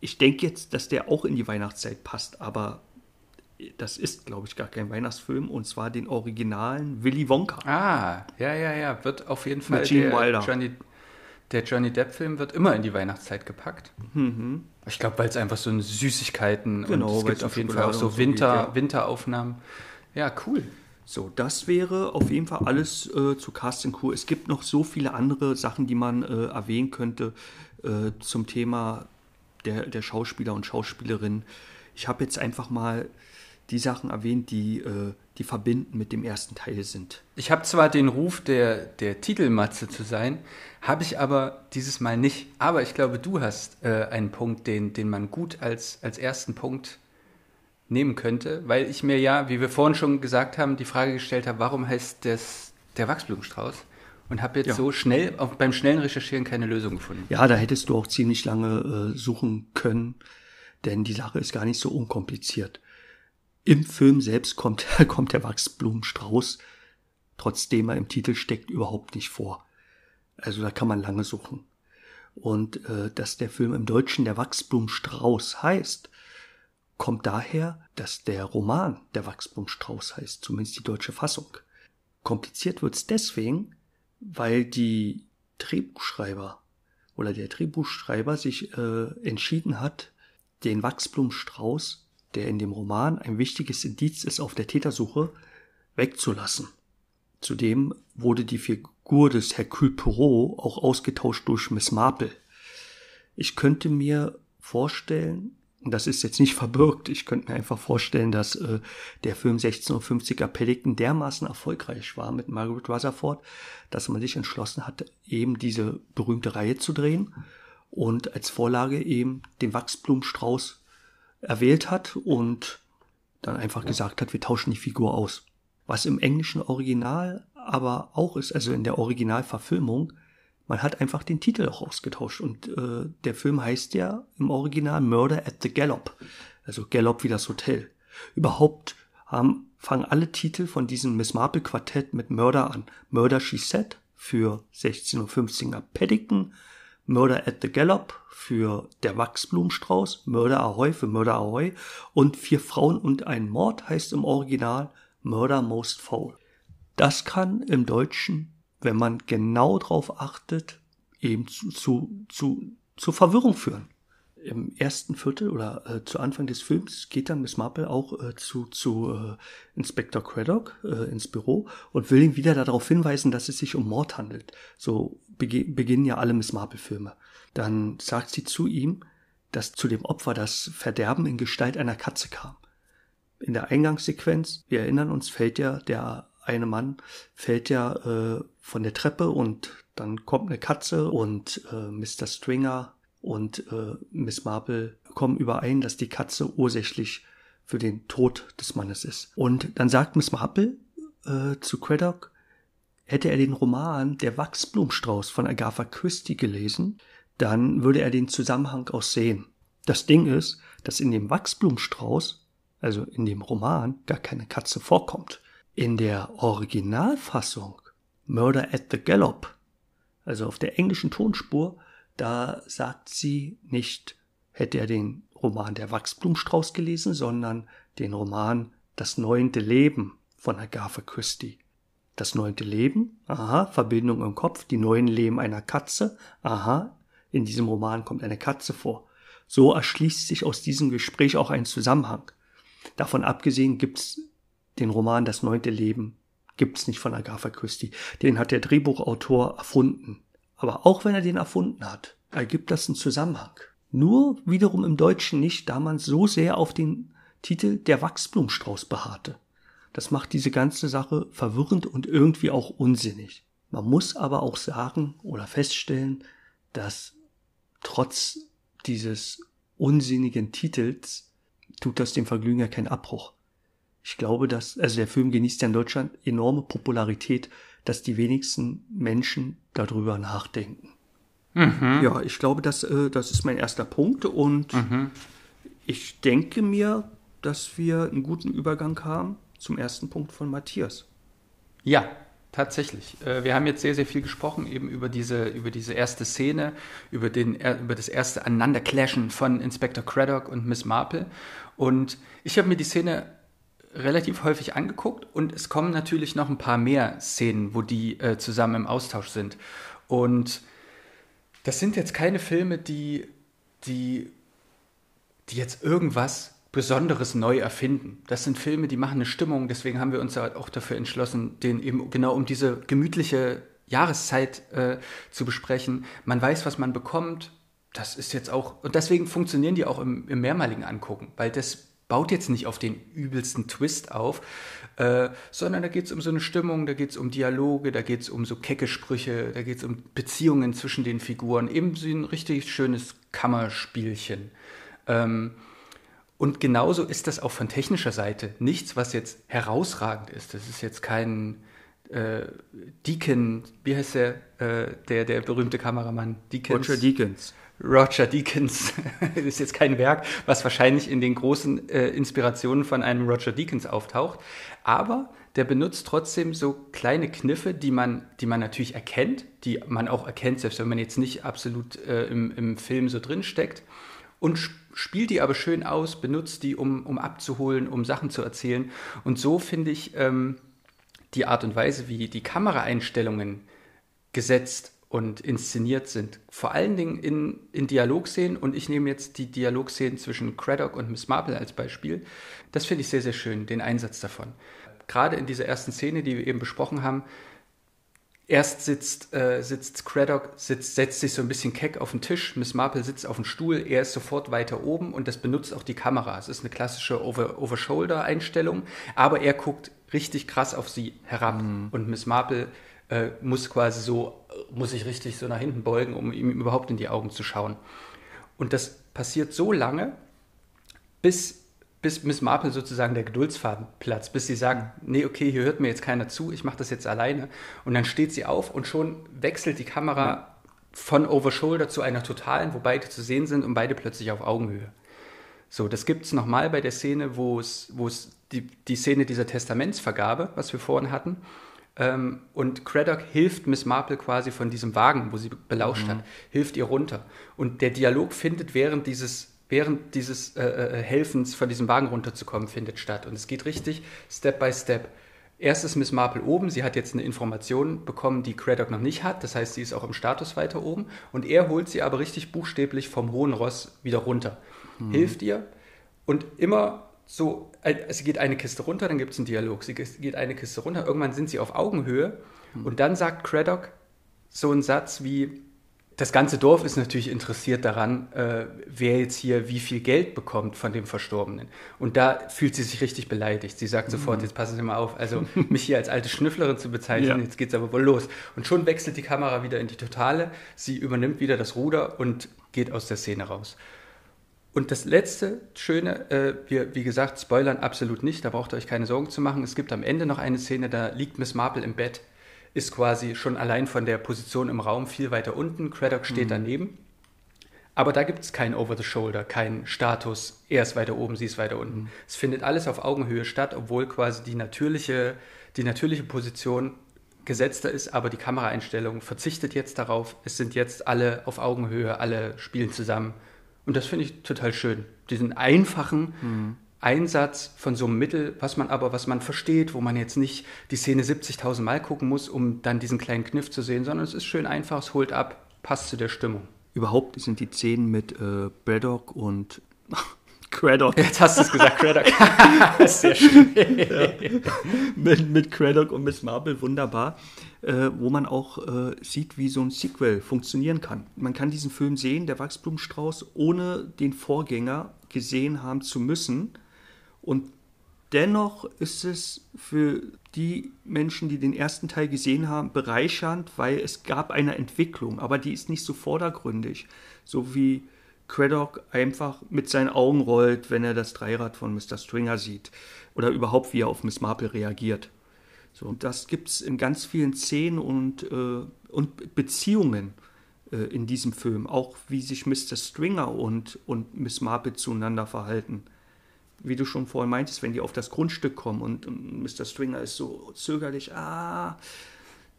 Ich denke jetzt, dass der auch in die Weihnachtszeit passt, aber das ist, glaube ich, gar kein Weihnachtsfilm, und zwar den originalen Willy Wonka. Ah, ja, ja, ja, wird auf jeden Fall Mit Gene Wilder. Johnny, der Johnny Depp-Film wird immer in die Weihnachtszeit gepackt. Mhm. Ich glaube, weil es einfach so eine Süßigkeiten genau, und es gibt auf jeden Fall auch so, Winter, geht, ja. Winteraufnahmen. Ja, cool. So, das wäre auf jeden Fall alles äh, zu Casting Crew. Es gibt noch so viele andere Sachen, die man äh, erwähnen könnte äh, zum Thema der, der Schauspieler und Schauspielerinnen. Ich habe jetzt einfach mal die Sachen erwähnt, die, äh, die verbinden mit dem ersten Teil sind. Ich habe zwar den Ruf der, der Titelmatze zu sein, habe ich aber dieses Mal nicht. Aber ich glaube, du hast äh, einen Punkt, den, den man gut als, als ersten Punkt nehmen könnte, weil ich mir ja, wie wir vorhin schon gesagt haben, die Frage gestellt habe, warum heißt das der Wachsblumenstrauß? Und habe jetzt ja. so schnell, auch beim schnellen Recherchieren keine Lösung gefunden. Ja, da hättest du auch ziemlich lange äh, suchen können, denn die Sache ist gar nicht so unkompliziert. Im Film selbst kommt, kommt der Wachsblumenstrauß, trotzdem er im Titel steckt, überhaupt nicht vor. Also da kann man lange suchen. Und äh, dass der Film im Deutschen der Wachsblumenstrauß heißt, kommt daher, dass der Roman der Wachsblumenstrauß heißt, zumindest die deutsche Fassung. Kompliziert wird's deswegen, weil die Drehbuchschreiber oder der Drehbuchschreiber sich äh, entschieden hat, den Wachsblumenstrauß der in dem Roman ein wichtiges Indiz ist auf der Tätersuche, wegzulassen. Zudem wurde die Figur des Hercule Poirot auch ausgetauscht durch Miss Marple. Ich könnte mir vorstellen, das ist jetzt nicht verbirgt, ich könnte mir einfach vorstellen, dass äh, der Film 1650er Paddington dermaßen erfolgreich war mit Margaret Rutherford, dass man sich entschlossen hat, eben diese berühmte Reihe zu drehen und als Vorlage eben den Wachsblumenstrauß erwählt hat und dann einfach gesagt hat, wir tauschen die Figur aus. Was im englischen Original aber auch ist, also in der Originalverfilmung, man hat einfach den Titel auch ausgetauscht und äh, der Film heißt ja im Original Murder at the Gallop, also Gallop wie das Hotel. Überhaupt haben, fangen alle Titel von diesem Miss Marple Quartett mit Murder an. Murder She Said für 16.15er Paddington, Murder at the Gallop für Der Wachsblumenstrauß, Murder Ahoy für Murder Ahoy und Vier Frauen und ein Mord heißt im Original Murder Most Foul. Das kann im Deutschen, wenn man genau drauf achtet, eben zu, zu, zu, Verwirrung führen im ersten Viertel oder äh, zu Anfang des Films geht dann Miss Marple auch äh, zu, zu äh, Inspector Craddock äh, ins Büro und will ihn wieder darauf hinweisen, dass es sich um Mord handelt. So bege beginnen ja alle Miss Marple-Filme. Dann sagt sie zu ihm, dass zu dem Opfer das Verderben in Gestalt einer Katze kam. In der Eingangssequenz, wir erinnern uns, fällt ja der eine Mann, fällt ja äh, von der Treppe und dann kommt eine Katze und äh, Mr. Stringer und äh, Miss Marple kommen überein, dass die Katze ursächlich für den Tod des Mannes ist. Und dann sagt Miss Marple äh, zu Craddock, hätte er den Roman Der Wachsblumenstrauß von Agatha Christie gelesen, dann würde er den Zusammenhang auch sehen. Das Ding ist, dass in dem Wachsblumenstrauß, also in dem Roman, gar keine Katze vorkommt. In der Originalfassung Murder at the Gallop, also auf der englischen Tonspur, da sagt sie nicht, hätte er den Roman Der Wachsblumenstrauß gelesen, sondern den Roman Das neunte Leben von Agatha Christie. Das neunte Leben, aha, Verbindung im Kopf, die neuen Leben einer Katze, aha, in diesem Roman kommt eine Katze vor. So erschließt sich aus diesem Gespräch auch ein Zusammenhang. Davon abgesehen gibt's den Roman Das neunte Leben, gibt's nicht von Agatha Christie. Den hat der Drehbuchautor erfunden. Aber auch wenn er den erfunden hat, ergibt das einen Zusammenhang. Nur wiederum im Deutschen nicht, da man so sehr auf den Titel Der Wachsblumenstrauß beharrte. Das macht diese ganze Sache verwirrend und irgendwie auch unsinnig. Man muss aber auch sagen oder feststellen, dass trotz dieses unsinnigen Titels tut das dem Vergnügen ja keinen Abbruch. Ich glaube, dass, also der Film genießt ja in Deutschland enorme Popularität, dass die wenigsten Menschen darüber nachdenken. Mhm. Ja, ich glaube, das, äh, das ist mein erster Punkt und mhm. ich denke mir, dass wir einen guten Übergang haben zum ersten Punkt von Matthias. Ja, tatsächlich. Äh, wir haben jetzt sehr, sehr viel gesprochen eben über diese, über diese erste Szene, über, den, über das erste Aneinanderclashen von Inspector Craddock und Miss Marple. Und ich habe mir die Szene relativ häufig angeguckt und es kommen natürlich noch ein paar mehr Szenen, wo die äh, zusammen im Austausch sind. Und das sind jetzt keine Filme, die, die, die jetzt irgendwas Besonderes neu erfinden. Das sind Filme, die machen eine Stimmung, deswegen haben wir uns auch dafür entschlossen, den eben genau um diese gemütliche Jahreszeit äh, zu besprechen. Man weiß, was man bekommt. das ist jetzt auch, und deswegen funktionieren die auch im, im mehrmaligen Angucken, weil das baut jetzt nicht auf den übelsten Twist auf, äh, sondern da geht es um so eine Stimmung, da geht es um Dialoge, da geht es um so kecke Sprüche, da geht es um Beziehungen zwischen den Figuren, eben so ein richtig schönes Kammerspielchen. Ähm, und genauso ist das auch von technischer Seite nichts, was jetzt herausragend ist. Das ist jetzt kein äh, Deacon, wie heißt der, äh, der, der berühmte Kameramann? Deakins. Roger Deakins. Roger Deakins das ist jetzt kein Werk, was wahrscheinlich in den großen äh, Inspirationen von einem Roger Deakins auftaucht, aber der benutzt trotzdem so kleine Kniffe, die man, die man natürlich erkennt, die man auch erkennt, selbst wenn man jetzt nicht absolut äh, im, im Film so drin steckt und spielt die aber schön aus, benutzt die, um, um abzuholen, um Sachen zu erzählen und so finde ich ähm, die Art und Weise, wie die Kameraeinstellungen gesetzt und inszeniert sind. Vor allen Dingen in, in Dialogszenen und ich nehme jetzt die Dialogszenen zwischen Craddock und Miss Marple als Beispiel. Das finde ich sehr, sehr schön, den Einsatz davon. Gerade in dieser ersten Szene, die wir eben besprochen haben, erst sitzt, äh, sitzt Craddock, sitzt, setzt sich so ein bisschen keck auf den Tisch, Miss Marple sitzt auf dem Stuhl, er ist sofort weiter oben und das benutzt auch die Kamera. Es ist eine klassische Over-Shoulder-Einstellung, aber er guckt richtig krass auf sie herab mhm. und Miss Marple äh, muss quasi so, muss sich richtig so nach hinten beugen, um ihm überhaupt in die Augen zu schauen. Und das passiert so lange, bis, bis Miss Marple sozusagen der Geduldsfaden platzt, bis sie sagt, nee, okay, hier hört mir jetzt keiner zu, ich mache das jetzt alleine. Und dann steht sie auf und schon wechselt die Kamera ja. von Overshoulder zu einer totalen, wo beide zu sehen sind und beide plötzlich auf Augenhöhe. So, das gibt es nochmal bei der Szene, wo es, wo es die, die Szene dieser Testamentsvergabe, was wir vorhin hatten, ähm, und Craddock hilft Miss Marple quasi von diesem Wagen, wo sie belauscht mhm. hat, hilft ihr runter. Und der Dialog findet während dieses, während dieses äh, äh, Helfens von diesem Wagen runterzukommen, findet statt. Und es geht richtig Step by Step. Erst ist Miss Marple oben, sie hat jetzt eine Information bekommen, die Craddock noch nicht hat, das heißt, sie ist auch im Status weiter oben. Und er holt sie aber richtig buchstäblich vom hohen Ross wieder runter, mhm. hilft ihr und immer so, sie geht eine Kiste runter, dann gibt es einen Dialog. Sie geht eine Kiste runter, irgendwann sind sie auf Augenhöhe hm. und dann sagt Craddock so einen Satz wie, das ganze Dorf ist natürlich interessiert daran, äh, wer jetzt hier wie viel Geld bekommt von dem Verstorbenen. Und da fühlt sie sich richtig beleidigt. Sie sagt sofort, mhm. jetzt passen Sie mal auf, also mich hier als alte Schnüfflerin zu bezeichnen, ja. jetzt es aber wohl los. Und schon wechselt die Kamera wieder in die Totale, sie übernimmt wieder das Ruder und geht aus der Szene raus. Und das letzte Schöne, äh, wir, wie gesagt, spoilern absolut nicht, da braucht ihr euch keine Sorgen zu machen. Es gibt am Ende noch eine Szene, da liegt Miss Marple im Bett, ist quasi schon allein von der Position im Raum viel weiter unten. Craddock steht mhm. daneben. Aber da gibt es kein Over-the-Shoulder, kein Status, er ist weiter oben, sie ist weiter unten. Mhm. Es findet alles auf Augenhöhe statt, obwohl quasi die natürliche, die natürliche Position gesetzter ist, aber die Kameraeinstellung verzichtet jetzt darauf. Es sind jetzt alle auf Augenhöhe, alle spielen zusammen und das finde ich total schön. Diesen einfachen mhm. Einsatz von so einem Mittel, was man aber, was man versteht, wo man jetzt nicht die Szene 70.000 Mal gucken muss, um dann diesen kleinen Kniff zu sehen, sondern es ist schön einfach, es holt ab, passt zu der Stimmung. Überhaupt sind die Szenen mit äh, Braddock und Craddock. Jetzt hast du es gesagt, Craddock. Sehr schön. ja. mit, mit Craddock und Miss Marple wunderbar, äh, wo man auch äh, sieht, wie so ein Sequel funktionieren kann. Man kann diesen Film sehen, der Wachsblumenstrauß, ohne den Vorgänger gesehen haben zu müssen. Und dennoch ist es für die Menschen, die den ersten Teil gesehen haben, bereichernd, weil es gab eine Entwicklung, aber die ist nicht so vordergründig, so wie Craddock einfach mit seinen Augen rollt, wenn er das Dreirad von Mr. Stringer sieht. Oder überhaupt, wie er auf Miss Marple reagiert. So, das gibt es in ganz vielen Szenen und, äh, und Beziehungen äh, in diesem Film. Auch wie sich Mr. Stringer und, und Miss Marple zueinander verhalten. Wie du schon vorhin meintest, wenn die auf das Grundstück kommen und, und Mr. Stringer ist so zögerlich, ah,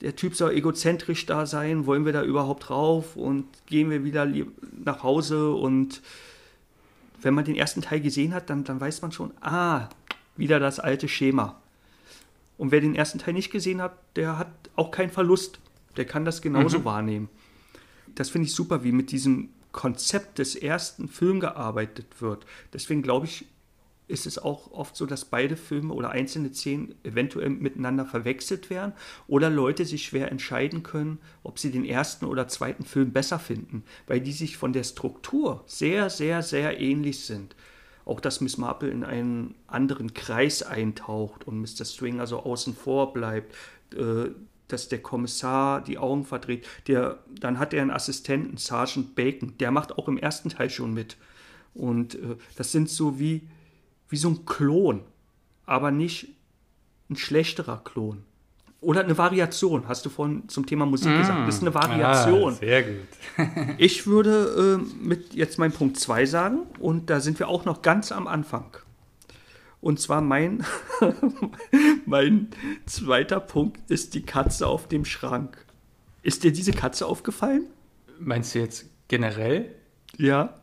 der Typ soll egozentrisch da sein, wollen wir da überhaupt drauf und gehen wir wieder nach Hause und wenn man den ersten Teil gesehen hat, dann, dann weiß man schon, ah, wieder das alte Schema. Und wer den ersten Teil nicht gesehen hat, der hat auch keinen Verlust. Der kann das genauso mhm. wahrnehmen. Das finde ich super, wie mit diesem Konzept des ersten Films gearbeitet wird. Deswegen glaube ich, ist es auch oft so, dass beide Filme oder einzelne Szenen eventuell miteinander verwechselt werden oder Leute sich schwer entscheiden können, ob sie den ersten oder zweiten Film besser finden, weil die sich von der Struktur sehr, sehr, sehr ähnlich sind. Auch dass Miss Marple in einen anderen Kreis eintaucht und Mr. Stringer so außen vor bleibt, äh, dass der Kommissar die Augen verdreht. Der, dann hat er einen Assistenten, Sergeant Bacon, der macht auch im ersten Teil schon mit. Und äh, das sind so wie wie so ein Klon, aber nicht ein schlechterer Klon. Oder eine Variation, hast du vorhin zum Thema Musik mm. gesagt. Das ist eine Variation. Ah, sehr gut. ich würde äh, mit jetzt meinen Punkt 2 sagen und da sind wir auch noch ganz am Anfang. Und zwar mein, mein zweiter Punkt ist die Katze auf dem Schrank. Ist dir diese Katze aufgefallen? Meinst du jetzt generell? Ja,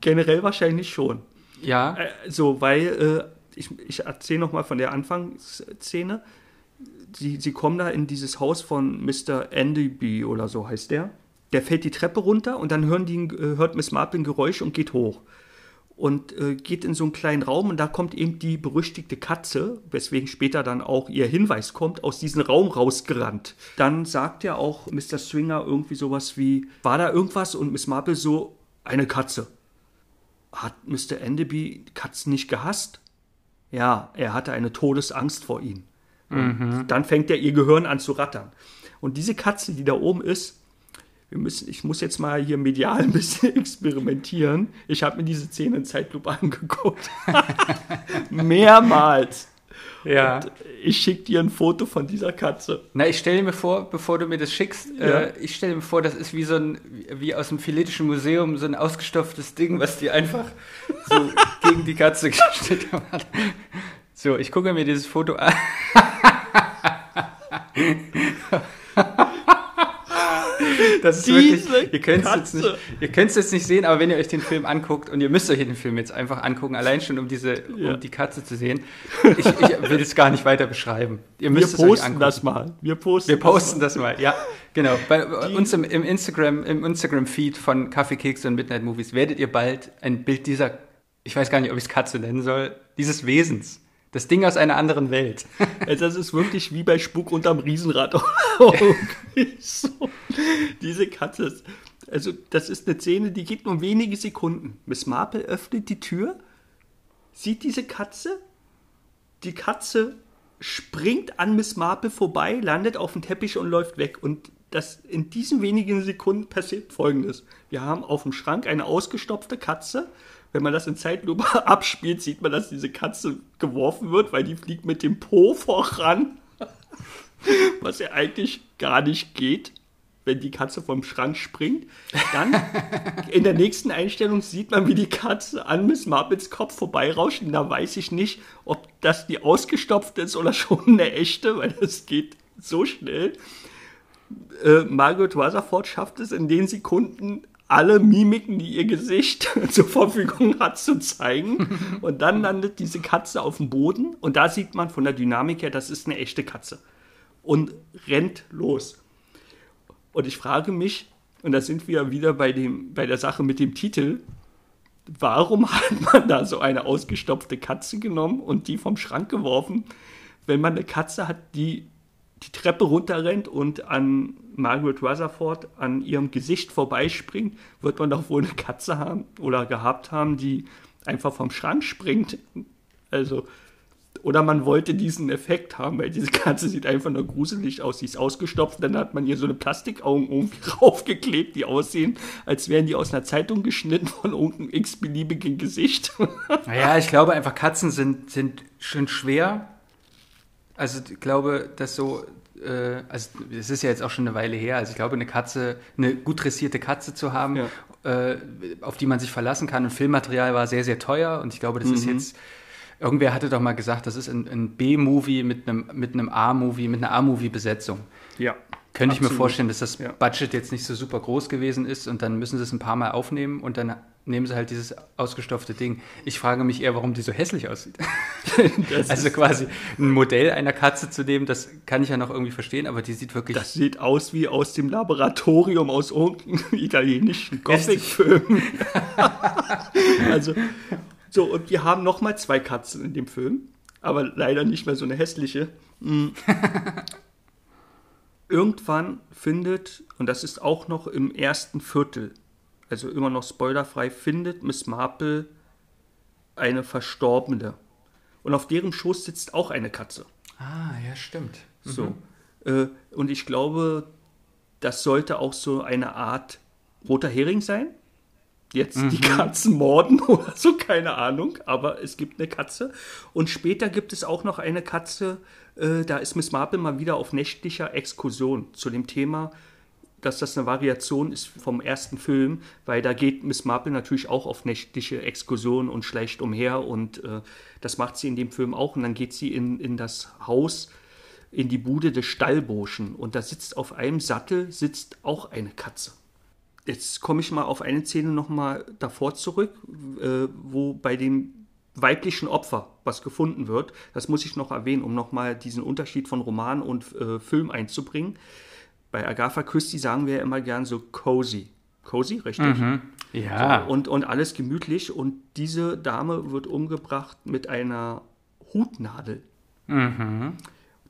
generell wahrscheinlich schon. Ja. Äh, so, weil äh, ich, ich erzähle nochmal von der Anfangsszene. Sie, sie kommen da in dieses Haus von Mr. Andyby oder so heißt der. Der fällt die Treppe runter und dann hören die, äh, hört Miss Marple ein Geräusch und geht hoch. Und äh, geht in so einen kleinen Raum und da kommt eben die berüchtigte Katze, weswegen später dann auch ihr Hinweis kommt, aus diesem Raum rausgerannt. Dann sagt ja auch Mr. Stringer irgendwie sowas wie, war da irgendwas? Und Miss Marple so, eine Katze hat Mr. Enderby Katzen nicht gehasst? Ja, er hatte eine Todesangst vor ihnen. Mhm. Dann fängt er ihr Gehirn an zu rattern. Und diese Katze, die da oben ist, wir müssen, ich muss jetzt mal hier medial ein bisschen experimentieren. Ich habe mir diese Szene in Zeitlupe angeguckt. Mehrmals. Ja. Und ich schicke dir ein Foto von dieser Katze. Na, ich stelle mir vor, bevor du mir das schickst, ja. äh, ich stelle mir vor, das ist wie so ein, wie aus dem Philetischen Museum, so ein ausgestopftes Ding, was die einfach so gegen die Katze gestellt hat. So, ich gucke mir dieses Foto an. Das ist Diese wirklich, ihr könnt es jetzt, nicht, jetzt sehen, aber wenn ihr euch den Film anguckt und ihr müsst euch den Film jetzt einfach angucken, allein schon um diese, ja. um die Katze zu sehen, ich, ich will es gar nicht weiter beschreiben. Ihr müsst Wir posten das mal. Wir posten, Wir posten das, mal. das mal. Ja, genau. Bei die, uns im, im Instagram, im Instagram-Feed von Kaffee, Keks und Midnight Movies werdet ihr bald ein Bild dieser, ich weiß gar nicht, ob ich es Katze nennen soll, dieses Wesens das Ding aus einer anderen Welt. Also das ist wirklich wie bei Spuk unterm Riesenrad. Diese Katze, also das ist eine Szene, die geht nur wenige Sekunden. Miss Marple öffnet die Tür, sieht diese Katze, die Katze springt an Miss Marple vorbei, landet auf dem Teppich und läuft weg. Und das in diesen wenigen Sekunden passiert Folgendes. Wir haben auf dem Schrank eine ausgestopfte Katze wenn man das in Zeitlupe abspielt, sieht man, dass diese Katze geworfen wird, weil die fliegt mit dem Po voran. Was ja eigentlich gar nicht geht, wenn die Katze vom Schrank springt. Dann in der nächsten Einstellung sieht man, wie die Katze an Miss Marples Kopf vorbeirauscht. Und da weiß ich nicht, ob das die ausgestopfte ist oder schon eine echte, weil das geht so schnell. Äh, Margaret Rutherford schafft es in den Sekunden alle Mimiken, die ihr Gesicht zur Verfügung hat, zu zeigen. Und dann landet diese Katze auf dem Boden und da sieht man von der Dynamik her, das ist eine echte Katze. Und rennt los. Und ich frage mich, und da sind wir wieder bei, dem, bei der Sache mit dem Titel, warum hat man da so eine ausgestopfte Katze genommen und die vom Schrank geworfen, wenn man eine Katze hat, die die Treppe runterrennt und an Margaret Rutherford an ihrem Gesicht vorbeispringt, wird man doch wohl eine Katze haben oder gehabt haben, die einfach vom Schrank springt. Also, oder man wollte diesen Effekt haben, weil diese Katze sieht einfach nur gruselig aus. Sie ist ausgestopft, dann hat man ihr so eine Plastikaugen irgendwie raufgeklebt, die aussehen, als wären die aus einer Zeitung geschnitten von irgendeinem x-beliebigen Gesicht. Naja, ich glaube einfach, Katzen sind, sind schon schwer. Also ich glaube, dass so äh, also es ist ja jetzt auch schon eine Weile her, also ich glaube, eine Katze, eine gut dressierte Katze zu haben, ja. äh, auf die man sich verlassen kann. Und Filmmaterial war sehr, sehr teuer und ich glaube, das mhm. ist jetzt. Irgendwer hatte doch mal gesagt, das ist ein, ein B-Movie mit einem, mit einem A-Movie, mit einer A-Movie-Besetzung. Ja. Könnte ich mir vorstellen, dass das ja. Budget jetzt nicht so super groß gewesen ist und dann müssen sie es ein paar Mal aufnehmen und dann nehmen sie halt dieses ausgestopfte Ding. Ich frage mich eher, warum die so hässlich aussieht. also quasi ein Modell einer Katze zu nehmen, das kann ich ja noch irgendwie verstehen, aber die sieht wirklich. Das sieht aus wie aus dem Laboratorium aus irgendeinem italienischen Gothic-Film. also So, und wir haben nochmal zwei Katzen in dem Film, aber leider nicht mehr so eine hässliche. Irgendwann findet, und das ist auch noch im ersten Viertel, also immer noch spoilerfrei, findet Miss Marple eine Verstorbene. Und auf deren Schoß sitzt auch eine Katze. Ah, ja, stimmt. So. Äh, und ich glaube, das sollte auch so eine Art roter Hering sein. Jetzt die Katzen morden oder so, keine Ahnung, aber es gibt eine Katze. Und später gibt es auch noch eine Katze, äh, da ist Miss Marple mal wieder auf nächtlicher Exkursion zu dem Thema, dass das eine Variation ist vom ersten Film, weil da geht Miss Marple natürlich auch auf nächtliche Exkursion und schleicht umher und äh, das macht sie in dem Film auch. Und dann geht sie in, in das Haus, in die Bude des Stallburschen und da sitzt auf einem Sattel sitzt auch eine Katze. Jetzt komme ich mal auf eine Szene nochmal davor zurück, äh, wo bei dem weiblichen Opfer was gefunden wird. Das muss ich noch erwähnen, um nochmal diesen Unterschied von Roman und äh, Film einzubringen. Bei Agatha Christie sagen wir ja immer gern so cozy. Cozy, richtig? Ja. So, und, und alles gemütlich. Und diese Dame wird umgebracht mit einer Hutnadel.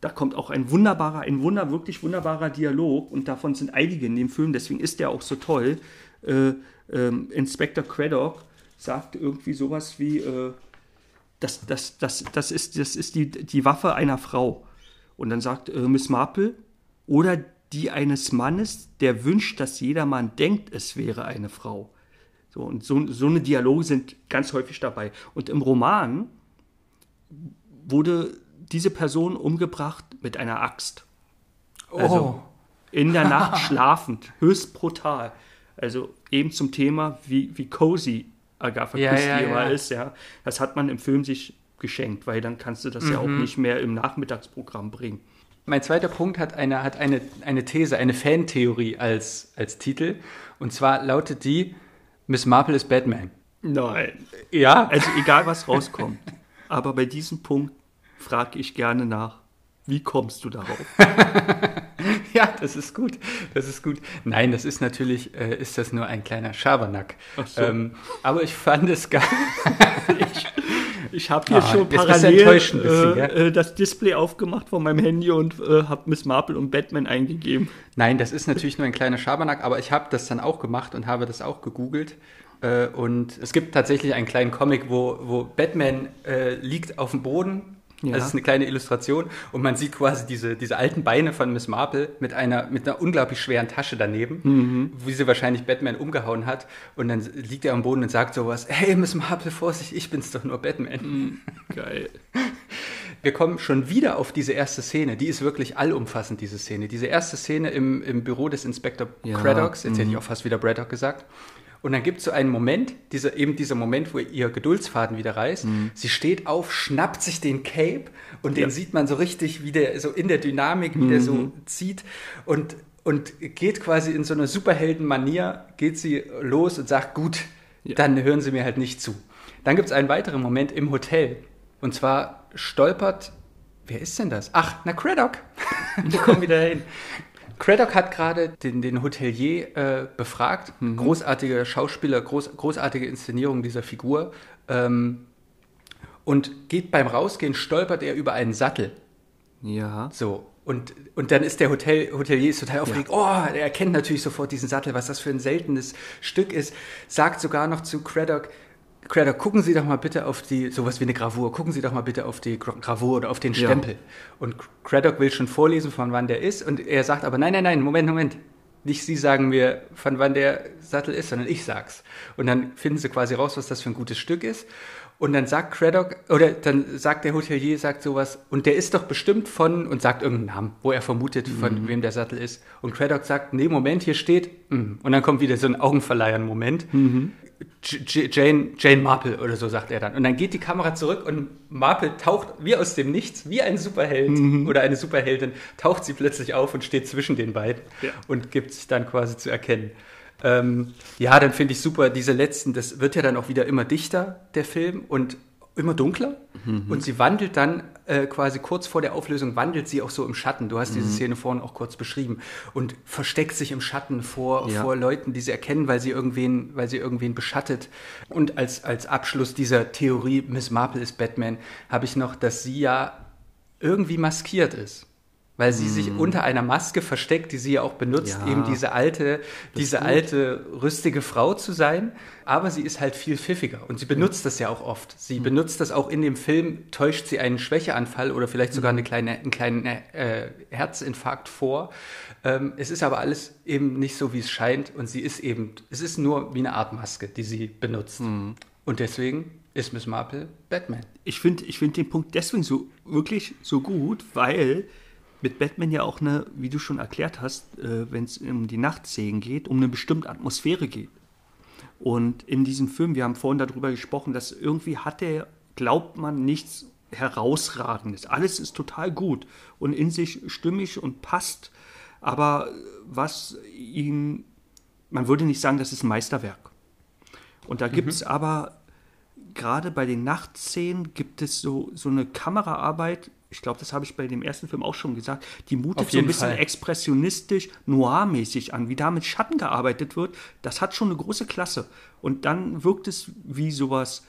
Da kommt auch ein wunderbarer, ein wunder, wirklich wunderbarer Dialog. Und davon sind einige in dem Film. Deswegen ist der auch so toll. Äh, ähm, Inspector Craddock sagt irgendwie sowas wie, äh, das, das, das, das ist, das ist die, die Waffe einer Frau. Und dann sagt äh, Miss Marple, oder die eines Mannes, der wünscht, dass jedermann denkt, es wäre eine Frau. So, und so, so eine Dialoge sind ganz häufig dabei. Und im Roman wurde diese Person umgebracht mit einer Axt. Also in der Nacht schlafend, höchst brutal. Also eben zum Thema, wie, wie cozy Agatha Ja, Christie ja, ja. ist, ja. Das hat man im Film sich geschenkt, weil dann kannst du das ja auch Mhm. nicht mehr im Nachmittagsprogramm bringen. Mein zweiter Punkt hat eine, hat eine, eine These, eine Fantheorie als, als Titel. Und zwar lautet die, Miss Marple ist Batman. Nein. Ja, Also egal, was rauskommt. Aber bei diesem Punkt frage ich gerne nach, wie kommst du darauf? ja, das ist gut. Das ist gut. Nein, das ist natürlich, äh, ist das nur ein kleiner Schabernack. Ach so. Ähm, aber ich fand es geil. Ich habe hier Ah, schon parallel bisschen, äh, gell? äh, das Display aufgemacht von meinem Handy und äh, habe Miss Marple und Batman eingegeben. Nein, das ist natürlich nur ein kleiner Schabernack, aber ich habe das dann auch gemacht und habe das auch gegoogelt. Äh, und es gibt tatsächlich einen kleinen Comic, wo, wo Batman äh, liegt auf dem Boden. Ja. Das ist eine kleine Illustration und man sieht quasi diese, diese alten Beine von Miss Marple mit einer, mit einer unglaublich schweren Tasche daneben, Mhm. wie sie wahrscheinlich Batman umgehauen hat. Und dann liegt er am Boden und sagt sowas: Hey, Miss Marple, Vorsicht, ich bin's doch nur Batman. Geil. Wir kommen schon wieder auf diese erste Szene. Die ist wirklich allumfassend, diese Szene. Diese erste Szene im, im Büro des Inspektor Ja, mhm. Craddocks, jetzt hätte ich auch fast wieder Braddock gesagt. Und dann gibt es so einen Moment, dieser, eben dieser Moment, wo ihr Geduldsfaden wieder reißt. Sie steht auf, schnappt sich den Cape und den Mhm. Ja. sieht man so richtig, wie der so in der Dynamik, wie der Mhm. so zieht und, und geht quasi in so einer Superhelden-Manier, geht sie los und sagt, gut, Ja. dann hören Sie mir halt nicht zu. Dann gibt es einen weiteren Moment im Hotel. Und zwar stolpert, wer ist denn das? Ach, na Craddock. Wir kommen wieder hin. Craddock hat gerade den, den Hotelier äh, befragt. Großartige Schauspieler, groß, großartige Inszenierung dieser Figur. Ähm, und geht beim Rausgehen, stolpert er über einen Sattel. Ja. So. Und, und dann ist der Hotel, Hotelier ist total aufgeregt. Oh, er erkennt natürlich sofort diesen Sattel, was das für ein seltenes Stück ist. Sagt sogar noch zu Craddock, Craddock, gucken Sie doch mal bitte auf die, sowas wie eine Gravur, gucken Sie doch mal bitte auf die Gra- Gravur oder auf den Ja. Stempel. Und Craddock will schon vorlesen, von wann der ist. Und er sagt aber, nein, nein, nein, Moment, Moment. Nicht Sie sagen mir, von wann der Sattel ist, sondern ich sag's. Und dann finden sie quasi raus, was das für ein gutes Stück ist. Und dann sagt Craddock, oder dann sagt der Hotelier, sagt sowas, und der ist doch bestimmt von, und sagt irgendeinen Namen, wo er vermutet, von wem der Sattel ist. Und Craddock sagt, nee, Moment, hier steht, mm. und dann kommt wieder so ein Augenverleihen-Moment. J- J- Jane, Jane Marple oder so sagt er dann. Und dann geht die Kamera zurück und Marple taucht wie aus dem Nichts, wie ein Superheld oder eine Superheldin, taucht sie plötzlich auf und steht zwischen den beiden Ja. und gibt sich dann quasi zu erkennen. Ähm, ja, dann finde ich super, diese letzten, das wird ja dann auch wieder immer dichter, der Film. Und immer dunkler Mhm. und sie wandelt dann äh, quasi kurz vor der Auflösung, wandelt sie auch so im Schatten. Du hast diese Mhm. Szene vorhin auch kurz beschrieben und versteckt sich im Schatten vor, Ja. vor Leuten, die sie erkennen, weil sie irgendwen, weil sie irgendwen beschattet. Und als, als Abschluss dieser Theorie, Miss Marple ist Batman, habe ich noch, dass sie ja irgendwie maskiert ist. Weil sie sich unter einer Maske versteckt, die sie ja auch benutzt, Mhm. Ja. eben diese alte, diese gut. alte, rüstige Frau zu sein. Aber sie ist halt viel pfiffiger und sie benutzt das ja auch oft. Sie benutzt das auch in dem Film, täuscht sie einen Schwächeanfall oder vielleicht sogar eine kleine, einen kleinen äh, Herzinfarkt vor. Ähm, es ist aber alles eben nicht so, wie es scheint und sie ist eben, es ist nur wie eine Art Maske, die sie benutzt. Und deswegen ist Miss Marple Batman. Ich finde ich find den Punkt deswegen so wirklich so gut, weil mit Batman ja auch eine, wie du schon erklärt hast, äh, wenn es um die Nachtszenen geht, um eine bestimmte Atmosphäre geht. Und in diesem Film, wir haben vorhin darüber gesprochen, dass irgendwie hat er, glaubt man, nichts herausragendes. Alles ist total gut und in sich stimmig und passt. Aber was ihn, man würde nicht sagen, das ist ein Meisterwerk. Und da gibt es aber gerade bei den Nachtszenen gibt es so, so eine Kameraarbeit, ich glaube, das habe ich bei dem ersten Film auch schon gesagt, die mutet so ein bisschen Fall. expressionistisch, noirmäßig an, wie da mit Schatten gearbeitet wird. Das hat schon eine große Klasse. Und dann wirkt es wie sowas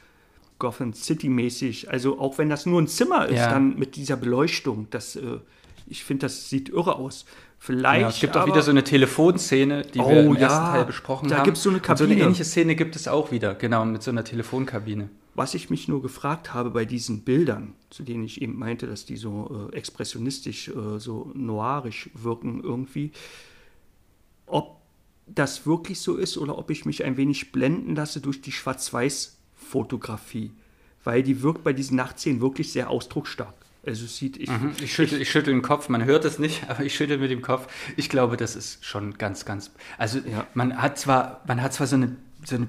Gotham City-mäßig. Also auch wenn das nur ein Zimmer ist, Ja. dann mit dieser Beleuchtung, das, äh, ich finde, das sieht irre aus. Vielleicht. Ja, es gibt auch aber- wieder so eine Telefonszene, die Oh, wir im ja. ersten Teil besprochen Da haben. gibt's so eine Und so eine Kabine. ähnliche Szene gibt es auch wieder, genau, mit so einer Telefonkabine. Was ich mich nur gefragt habe bei diesen Bildern, zu denen ich eben meinte, dass die so äh, expressionistisch, äh, so noirisch wirken irgendwie, ob das wirklich so ist oder ob ich mich ein wenig blenden lasse durch die Schwarz-Weiß-Fotografie. Weil die wirkt bei diesen Nachtszenen wirklich sehr ausdrucksstark. Also sieht, ich, Ich schüttel, ich schüttel den Kopf, man hört es nicht, aber ich schüttel mit dem Kopf. Ich glaube, das ist schon ganz, ganz. Also Ja. man hat zwar, man hat zwar so eine, so eine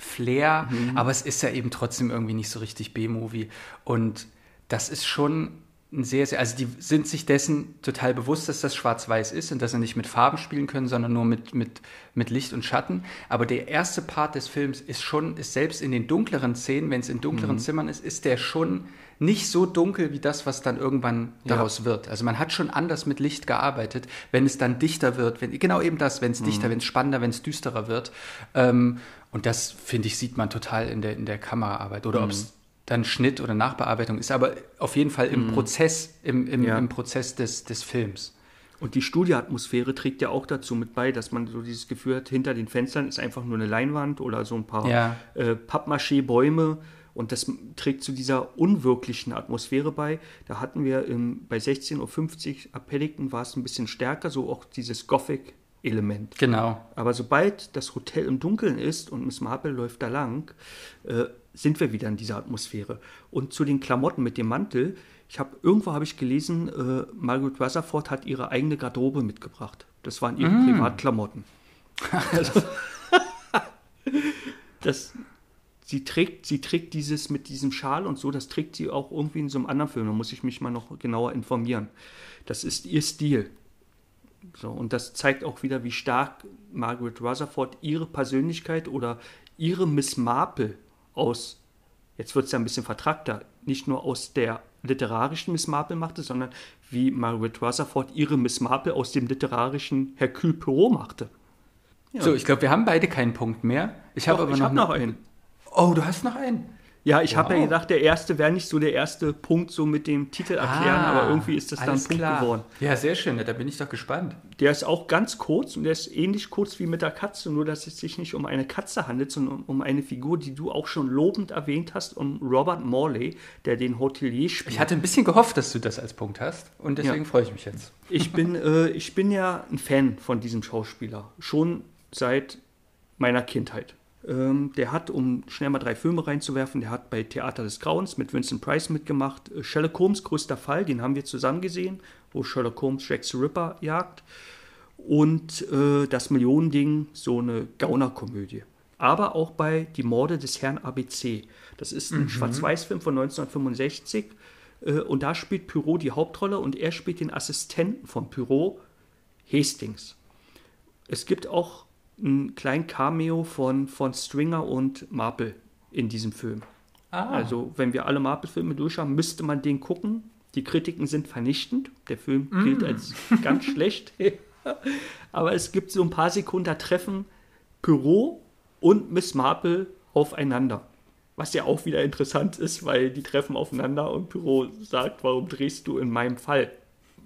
B-Movie-Flair, aber es ist ja eben trotzdem irgendwie nicht so richtig B-Movie. Und das ist schon ein sehr, sehr, also die sind sich dessen total bewusst, dass das schwarz-weiß ist und dass sie nicht mit Farben spielen können, sondern nur mit, mit, mit Licht und Schatten. Aber der erste Part des Films ist schon, ist selbst in den dunkleren Szenen, wenn es in dunkleren Zimmern ist, ist der schon nicht so dunkel wie das, was dann irgendwann daraus wird. Also man hat schon anders mit Licht gearbeitet, wenn es dann dichter wird, wenn, genau eben das, wenn es dichter, wenn es spannender, wenn es düsterer wird. Ähm, und das, finde ich, sieht man total in der, in der Kameraarbeit. Oder ob es dann Schnitt oder Nachbearbeitung ist, aber auf jeden Fall im Prozess, im, im, Ja. im Prozess des, des Films. Und die Studioatmosphäre trägt ja auch dazu mit bei, dass man so dieses Gefühl hat, hinter den Fenstern ist einfach nur eine Leinwand oder so ein paar Ja. äh, Pappmaché-Bäume. Und das trägt zu dieser unwirklichen Atmosphäre bei. Da hatten wir im, bei 16.50 Uhr ab Paddington war es ein bisschen stärker, so auch dieses Gothic-Element. Genau. Aber sobald das Hotel im Dunkeln ist und Miss Marple läuft da lang, äh, sind wir wieder in dieser Atmosphäre. Und zu den Klamotten mit dem Mantel, ich habe irgendwo habe ich gelesen, äh, Margaret Rutherford hat ihre eigene Garderobe mitgebracht. Das waren ihre Privatklamotten. Also, das, sie trägt, sie trägt dieses mit diesem Schal und so, das trägt sie auch irgendwie in so einem anderen Film. Da muss ich mich mal noch genauer informieren. Das ist ihr Stil. So, und das zeigt auch wieder, wie stark Margaret Rutherford ihre Persönlichkeit oder ihre Miss Marple aus, jetzt wird es ja ein bisschen vertrackter, nicht nur aus der literarischen Miss Marple machte, sondern wie Margaret Rutherford ihre Miss Marple aus dem literarischen Hercule Poirot machte. So, ich glaube, wir haben beide keinen Punkt mehr. Ich habe aber ich noch, hab noch einen. Oh, du hast noch einen. Ja, ich habe ja Wow. gedacht, der erste wäre nicht so der erste Punkt so mit dem Titel erklären, aber irgendwie ist das dann Ah, Punkt klar. geworden. Ja, sehr schön. Da bin ich doch gespannt. Der ist auch ganz kurz und der ist ähnlich kurz wie mit der Katze, nur dass es sich nicht um eine Katze handelt, sondern um eine Figur, die du auch schon lobend erwähnt hast, um Robert Morley, der den Hotelier spielt. Ich hatte ein bisschen gehofft, dass du das als Punkt hast und deswegen Ja. freue ich mich jetzt. Ich bin, äh, ich bin ja ein Fan von diesem Schauspieler, schon seit meiner Kindheit. Ähm, der hat, um schnell mal drei Filme reinzuwerfen, der hat bei Theater des Grauens mit Vincent Price mitgemacht. Äh, Sherlock Holmes, größter Fall, den haben wir zusammen gesehen, wo Sherlock Holmes Jack the Ripper jagt. Und äh, das Millionending, so eine Gaunerkomödie. Aber auch bei Die Morde des Herrn ABC. Das ist ein Schwarz-Weiß-Film von 1965. Äh, und da spielt Pyro die Hauptrolle und er spielt den Assistenten von Pyro, Hastings. Es gibt auch einen kleinen Cameo von, von Stringer und Marple in diesem Film. Ah. Also, wenn wir alle Marvel-Filme durch haben, müsste man den gucken. Die Kritiken sind vernichtend. Der Film gilt als ganz schlecht. Aber es gibt so ein paar Sekunden, da treffen Pyro und Miss Marple aufeinander. Was ja auch wieder interessant ist, weil die treffen aufeinander und Pyro sagt, warum drehst du in meinem Fall?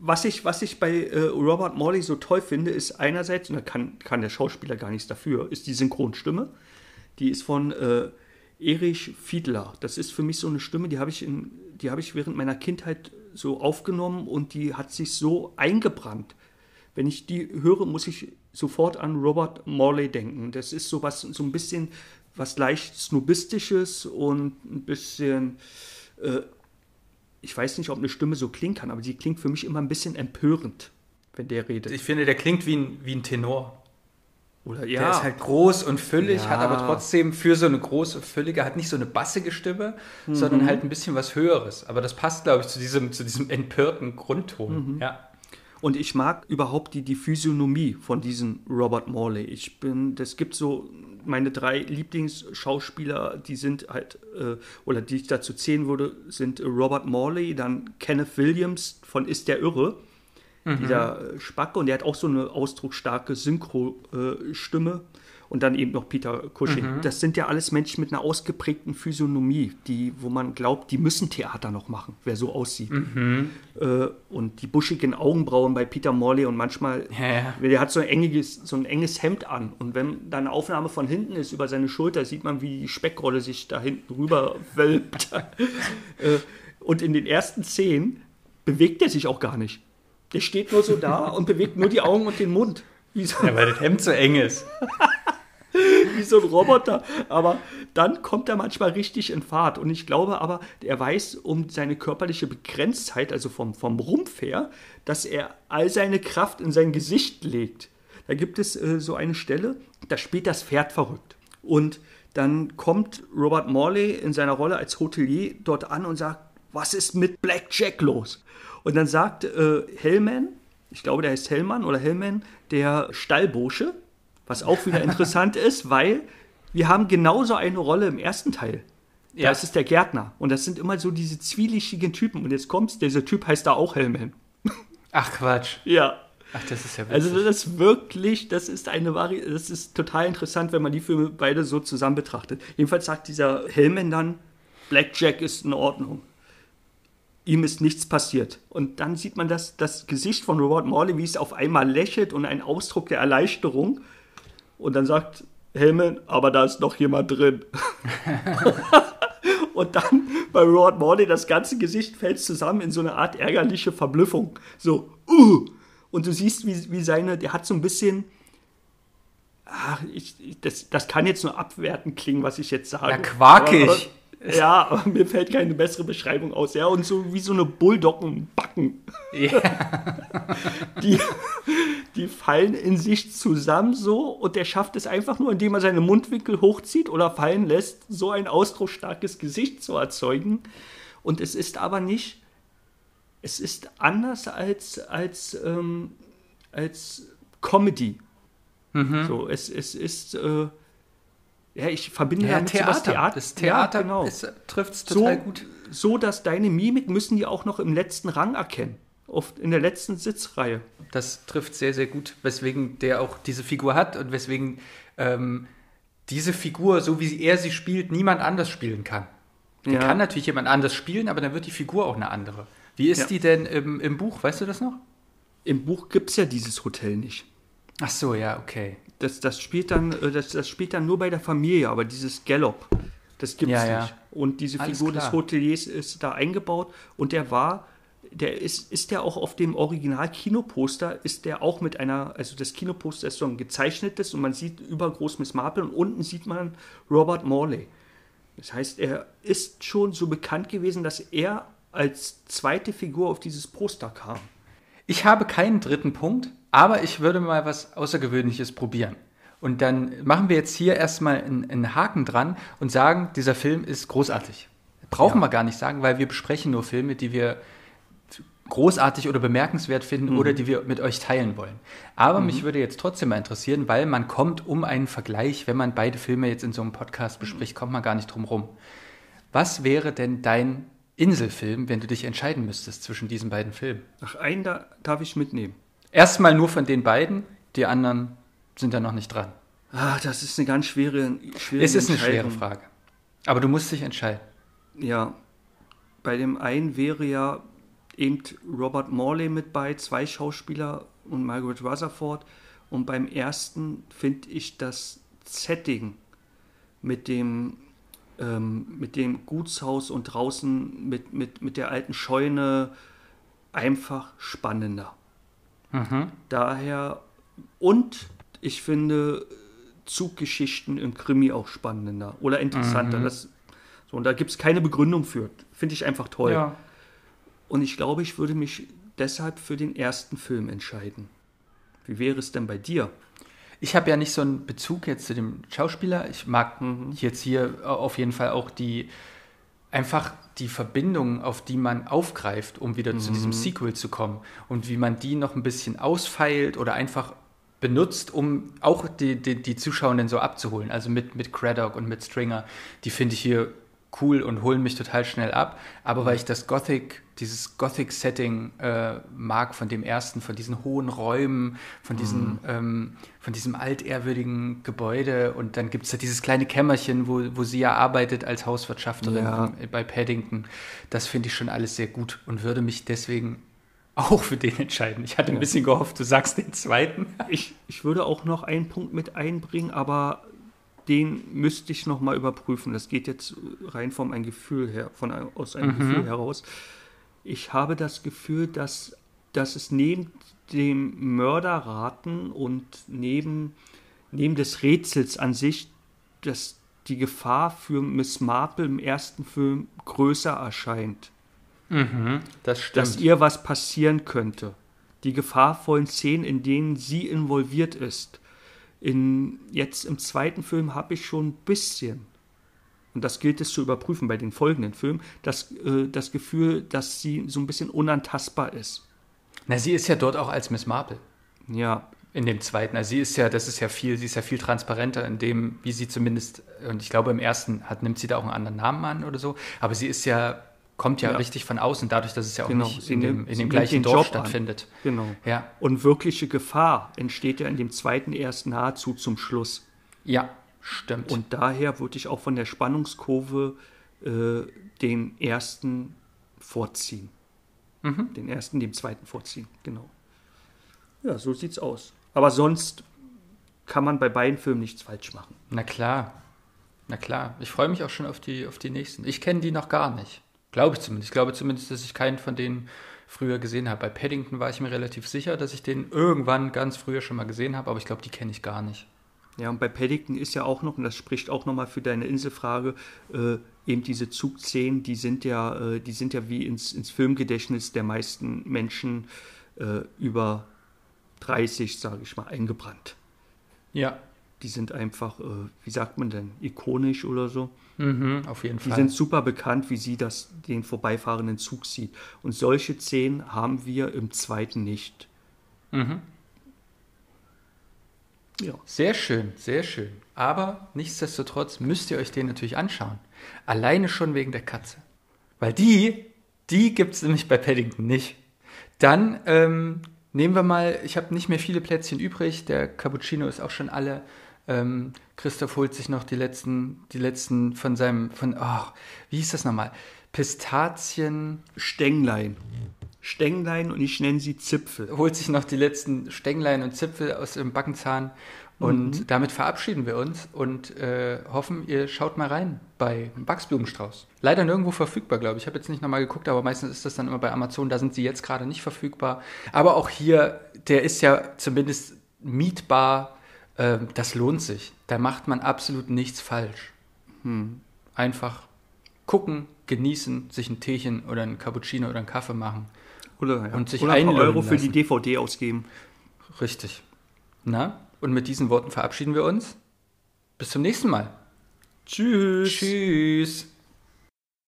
Was ich, was ich bei äh, Robert Morley so toll finde, ist einerseits, und da kann, kann der Schauspieler gar nichts dafür, ist die Synchronstimme. Die ist von äh, Erich Fiedler. Das ist für mich so eine Stimme, die habe ich, habe ich während meiner Kindheit so aufgenommen und die hat sich so eingebrannt. Wenn ich die höre, muss ich sofort an Robert Morley denken. Das ist so was, so ein bisschen was leicht Snobistisches und ein bisschen, äh, ich weiß nicht, ob eine Stimme so klingen kann, aber sie klingt für mich immer ein bisschen empörend, wenn der redet. Ich finde, der klingt wie ein, wie ein Tenor. Oder Der ist halt groß und füllig, Ja. hat aber trotzdem für so eine große, füllige, hat nicht so eine bassige Stimme, sondern halt ein bisschen was Höheres. Aber das passt, glaube ich, zu diesem, zu diesem empörten Grundton. Ja. Und ich mag überhaupt die, die Physiognomie von diesem Robert Morley. Ich bin, das gibt so meine drei Lieblingsschauspieler, die sind halt, äh, oder die ich dazu zählen würde, sind Robert Morley, dann Kenneth Williams von Ist der Irre, dieser äh, Spacke, und der hat auch so eine ausdrucksstarke Synchro-Stimme. Und dann eben noch Peter Cushing. Das sind ja alles Menschen mit einer ausgeprägten Physiognomie, die, wo man glaubt, die müssen Theater noch machen, wer so aussieht. Äh, und die buschigen Augenbrauen bei Peter Morley und manchmal, Ja, ja. der hat so ein, enges, so ein enges Hemd an. Und wenn da eine Aufnahme von hinten ist über seine Schulter, sieht man, wie die Speckrolle sich da hinten rüber wölbt. Äh, und in den ersten Szenen bewegt er sich auch gar nicht. Der steht nur so da und bewegt nur die Augen und den Mund. So, ja, weil das Hemd so eng ist. wie so ein Roboter. Aber dann kommt er manchmal richtig in Fahrt. Und ich glaube aber, er weiß um seine körperliche Begrenztheit, also vom, vom Rumpf her, dass er all seine Kraft in sein Gesicht legt. Da gibt es äh, so eine Stelle, da spielt das Pferd verrückt. Und dann kommt Robert Morley in seiner Rolle als Hotelier dort an und sagt, was ist mit Black Jack los? Und dann sagt äh, Hellman, ich glaube, der heißt Hellmann oder Hellman, der Stallbursche, was auch wieder interessant ist, weil wir haben genauso eine Rolle im ersten Teil. Ja. ist es der Gärtner. Und das sind immer so diese zwielichtigen Typen. Und jetzt kommt's, dieser Typ heißt da auch Hellman. Ach Quatsch. Ja. Ach, das ist ja witzig. Also das ist wirklich, das ist eine Vari das ist total interessant, wenn man die Filme beide so zusammen betrachtet. Jedenfalls sagt dieser Hellman dann, Blackjack ist in Ordnung. Ihm ist nichts passiert. Und dann sieht man das, das Gesicht von Robert Morley, wie es auf einmal lächelt und ein Ausdruck der Erleichterung. Und dann sagt Hellman, aber da ist noch jemand drin. und dann bei Robert Morley das ganze Gesicht fällt zusammen in so eine Art ärgerliche Verblüffung. So, uh! Und du siehst, wie, wie seine, der hat so ein bisschen, ach, ich, ich, das, das kann jetzt nur abwertend klingen, was ich jetzt sage. Ja, quakig. Aber, aber, ja, mir fällt keine bessere Beschreibung aus. Ja, und so wie so eine Bulldoggenbacken. Die, die fallen in sich zusammen so und der schafft es einfach nur, indem er seine Mundwinkel hochzieht oder fallen lässt, so ein ausdrucksstarkes Gesicht zu erzeugen. Und es ist aber nicht, es ist anders als, als, ähm, als Comedy. So, es, es ist, äh, ja, ich verbinde ja, damit so was Theater. Theater. Das Theater ja, genau. trifft es so, total gut. so, dass deine Mimik müssen die auch noch im letzten Rang erkennen. Oft in der letzten Sitzreihe. Das trifft sehr, sehr gut, weswegen der auch diese Figur hat und weswegen ähm, diese Figur, so wie er sie spielt, niemand anders spielen kann. Die Ja. kann natürlich jemand anders spielen, aber dann wird die Figur auch eine andere. Wie ist Ja. die denn im, im Buch? Weißt du das noch? Im Buch gibt es ja dieses Hotel nicht. Ach so, ja, okay. Das, das, spielt dann, äh, das, das spielt dann nur bei der Familie, aber dieses Gallop, das gibt es Ja, ja. nicht. Und diese Alles Figur klar. des Hoteliers ist da eingebaut und der war, der ist, ist der auch auf dem Original-Kinoposter, ist der auch mit einer, also das Kinoposter ist so ein gezeichnetes und man sieht übergroß Miss Marple und unten sieht man Robert Morley. Das heißt, er ist schon so bekannt gewesen, dass er als zweite Figur auf dieses Poster kam. Ich habe keinen dritten Punkt, aber ich würde mal was Außergewöhnliches probieren. Und dann machen wir jetzt hier erstmal einen, einen Haken dran und sagen, dieser Film ist großartig. Brauchen wir gar nicht sagen, weil wir besprechen nur Filme, die wir großartig oder bemerkenswert finden oder die wir mit euch teilen wollen. Aber mich würde jetzt trotzdem mal interessieren, weil man kommt um einen Vergleich, wenn man beide Filme jetzt in so einem Podcast bespricht, kommt man gar nicht drum rum. Was wäre denn dein Inselfilm, wenn du dich entscheiden müsstest zwischen diesen beiden Filmen? Ach, einen da darf ich mitnehmen. Erstmal nur von den beiden, die anderen sind ja noch nicht dran. Ah, das ist eine ganz schwere, schwere Es ist eine schwere. Frage. Aber du musst dich entscheiden. Ja, bei dem einen wäre ja eben Robert Morley mit bei, zwei Schauspieler und Margaret Rutherford. Und beim ersten finde ich das Setting mit dem, ähm, mit dem Gutshaus und draußen mit, mit, mit der alten Scheune einfach spannender. Daher, und ich finde Zuggeschichten im Krimi auch spannender oder interessanter. Das, so, und da gibt es keine Begründung für. Finde ich einfach toll. Und ich glaube, ich würde mich deshalb für den ersten Film entscheiden. Wie wäre es denn bei dir? Ich habe ja nicht so einen Bezug jetzt zu dem Schauspieler. Ich mag jetzt hier auf jeden Fall auch die einfach die Verbindungen, auf die man aufgreift, um wieder zu diesem Sequel zu kommen. Und wie man die noch ein bisschen ausfeilt oder einfach benutzt, um auch die, die, die Zuschauenden so abzuholen. Also mit, mit Craddock und mit Stringer, die finde ich hier cool und holen mich total schnell ab. Aber weil ich das Gothic, dieses Gothic-Setting äh, mag von dem ersten, von diesen hohen Räumen, von, diesen, ähm, von diesem altehrwürdigen Gebäude und dann gibt es ja dieses kleine Kämmerchen, wo, wo sie ja arbeitet als Hauswirtschafterin Ja. im- bei Paddington. Das finde ich schon alles sehr gut und würde mich deswegen auch für den entscheiden. Ich hatte ein bisschen gehofft, du sagst den zweiten. Ich, ich würde auch noch einen Punkt mit einbringen, aber den müsste ich noch mal überprüfen. Das geht jetzt rein von einem Gefühl her, von aus einem Gefühl heraus. Ich habe das Gefühl, dass, dass es neben dem Mörderraten und neben, neben des Rätsels an sich, dass die Gefahr für Miss Marple im ersten Film größer erscheint. Das dass ihr was passieren könnte. Die gefahrvollen Szenen, in denen sie involviert ist. In, jetzt im zweiten Film habe ich schon ein bisschen, und das gilt es zu überprüfen bei den folgenden Filmen, das, äh, das Gefühl, dass sie so ein bisschen unantastbar ist. Na, sie ist ja dort auch als Miss Marple. Ja, In dem zweiten. Also sie ist ja, das ist ja viel, sie ist ja viel transparenter in dem, wie sie zumindest, und ich glaube im ersten hat, nimmt sie da auch einen anderen Namen an oder so, aber sie ist ja, kommt ja, Ja. richtig von außen, dadurch, dass es ja auch Genau, nicht in dem, in dem gleichen Dorf Job an. stattfindet. genau. Ja, Und wirkliche Gefahr entsteht ja in dem zweiten erst nahezu zum Schluss. ja, stimmt. Und daher würde ich auch von der Spannungskurve äh, den ersten vorziehen. Den ersten, den zweiten vorziehen, genau. Ja, so sieht's aus. Aber sonst kann man bei beiden Filmen nichts falsch machen. Na klar, na klar. Ich freue mich auch schon auf die, auf die nächsten. Ich kenne die noch gar nicht. Glaube ich zumindest. Ich glaube zumindest, dass ich keinen von denen früher gesehen habe. Bei Paddington war ich mir relativ sicher, dass ich den irgendwann ganz früher schon mal gesehen habe, aber ich glaube, die kenne ich gar nicht. Ja, und bei Paddington ist ja auch noch, und das spricht auch nochmal für deine Inselfrage, äh, eben diese Zugszenen, die sind ja, äh, die sind ja wie ins, ins Filmgedächtnis der meisten Menschen äh, über 30, sage ich mal, eingebrannt. Ja, Die sind einfach, äh, wie sagt man denn, ikonisch oder so. Mhm, auf jeden Die Fall. sind super bekannt, wie sie das, den vorbeifahrenden Zug sieht. Und solche Szenen haben wir im zweiten nicht. Ja. Sehr schön, sehr schön. Aber nichtsdestotrotz müsst ihr euch den natürlich anschauen. Alleine schon wegen der Katze. Weil die, die gibt es nämlich bei Paddington nicht. Dann ähm, nehmen wir mal, ich habe nicht mehr viele Plätzchen übrig. Der Cappuccino ist auch schon alle. Ähm, Christoph holt sich noch die letzten, die letzten von seinem, von, oh, wie hieß das nochmal? Pistazien, Stänglein. Stänglein und ich nenne sie Zipfel. holt sich noch die letzten Stänglein und Zipfel aus dem Backenzahn. Und damit verabschieden wir uns und äh, hoffen, ihr schaut mal rein bei Wachsblumenstrauß. Leider nirgendwo verfügbar, glaube ich. Ich habe jetzt nicht nochmal geguckt, aber meistens ist das dann immer bei Amazon. Da sind sie jetzt gerade nicht verfügbar. Aber auch hier, der ist ja zumindest mietbar. Ähm, das lohnt sich. Da macht man absolut nichts falsch. Einfach gucken, genießen, sich ein Teechen oder ein Cappuccino oder einen Kaffee machen. Oder, ja. Und sich oder ein paar Euro für die. DVD ausgeben. Richtig. Na, und mit diesen Worten verabschieden wir uns. Bis zum nächsten Mal. Tschüss. Tschüss.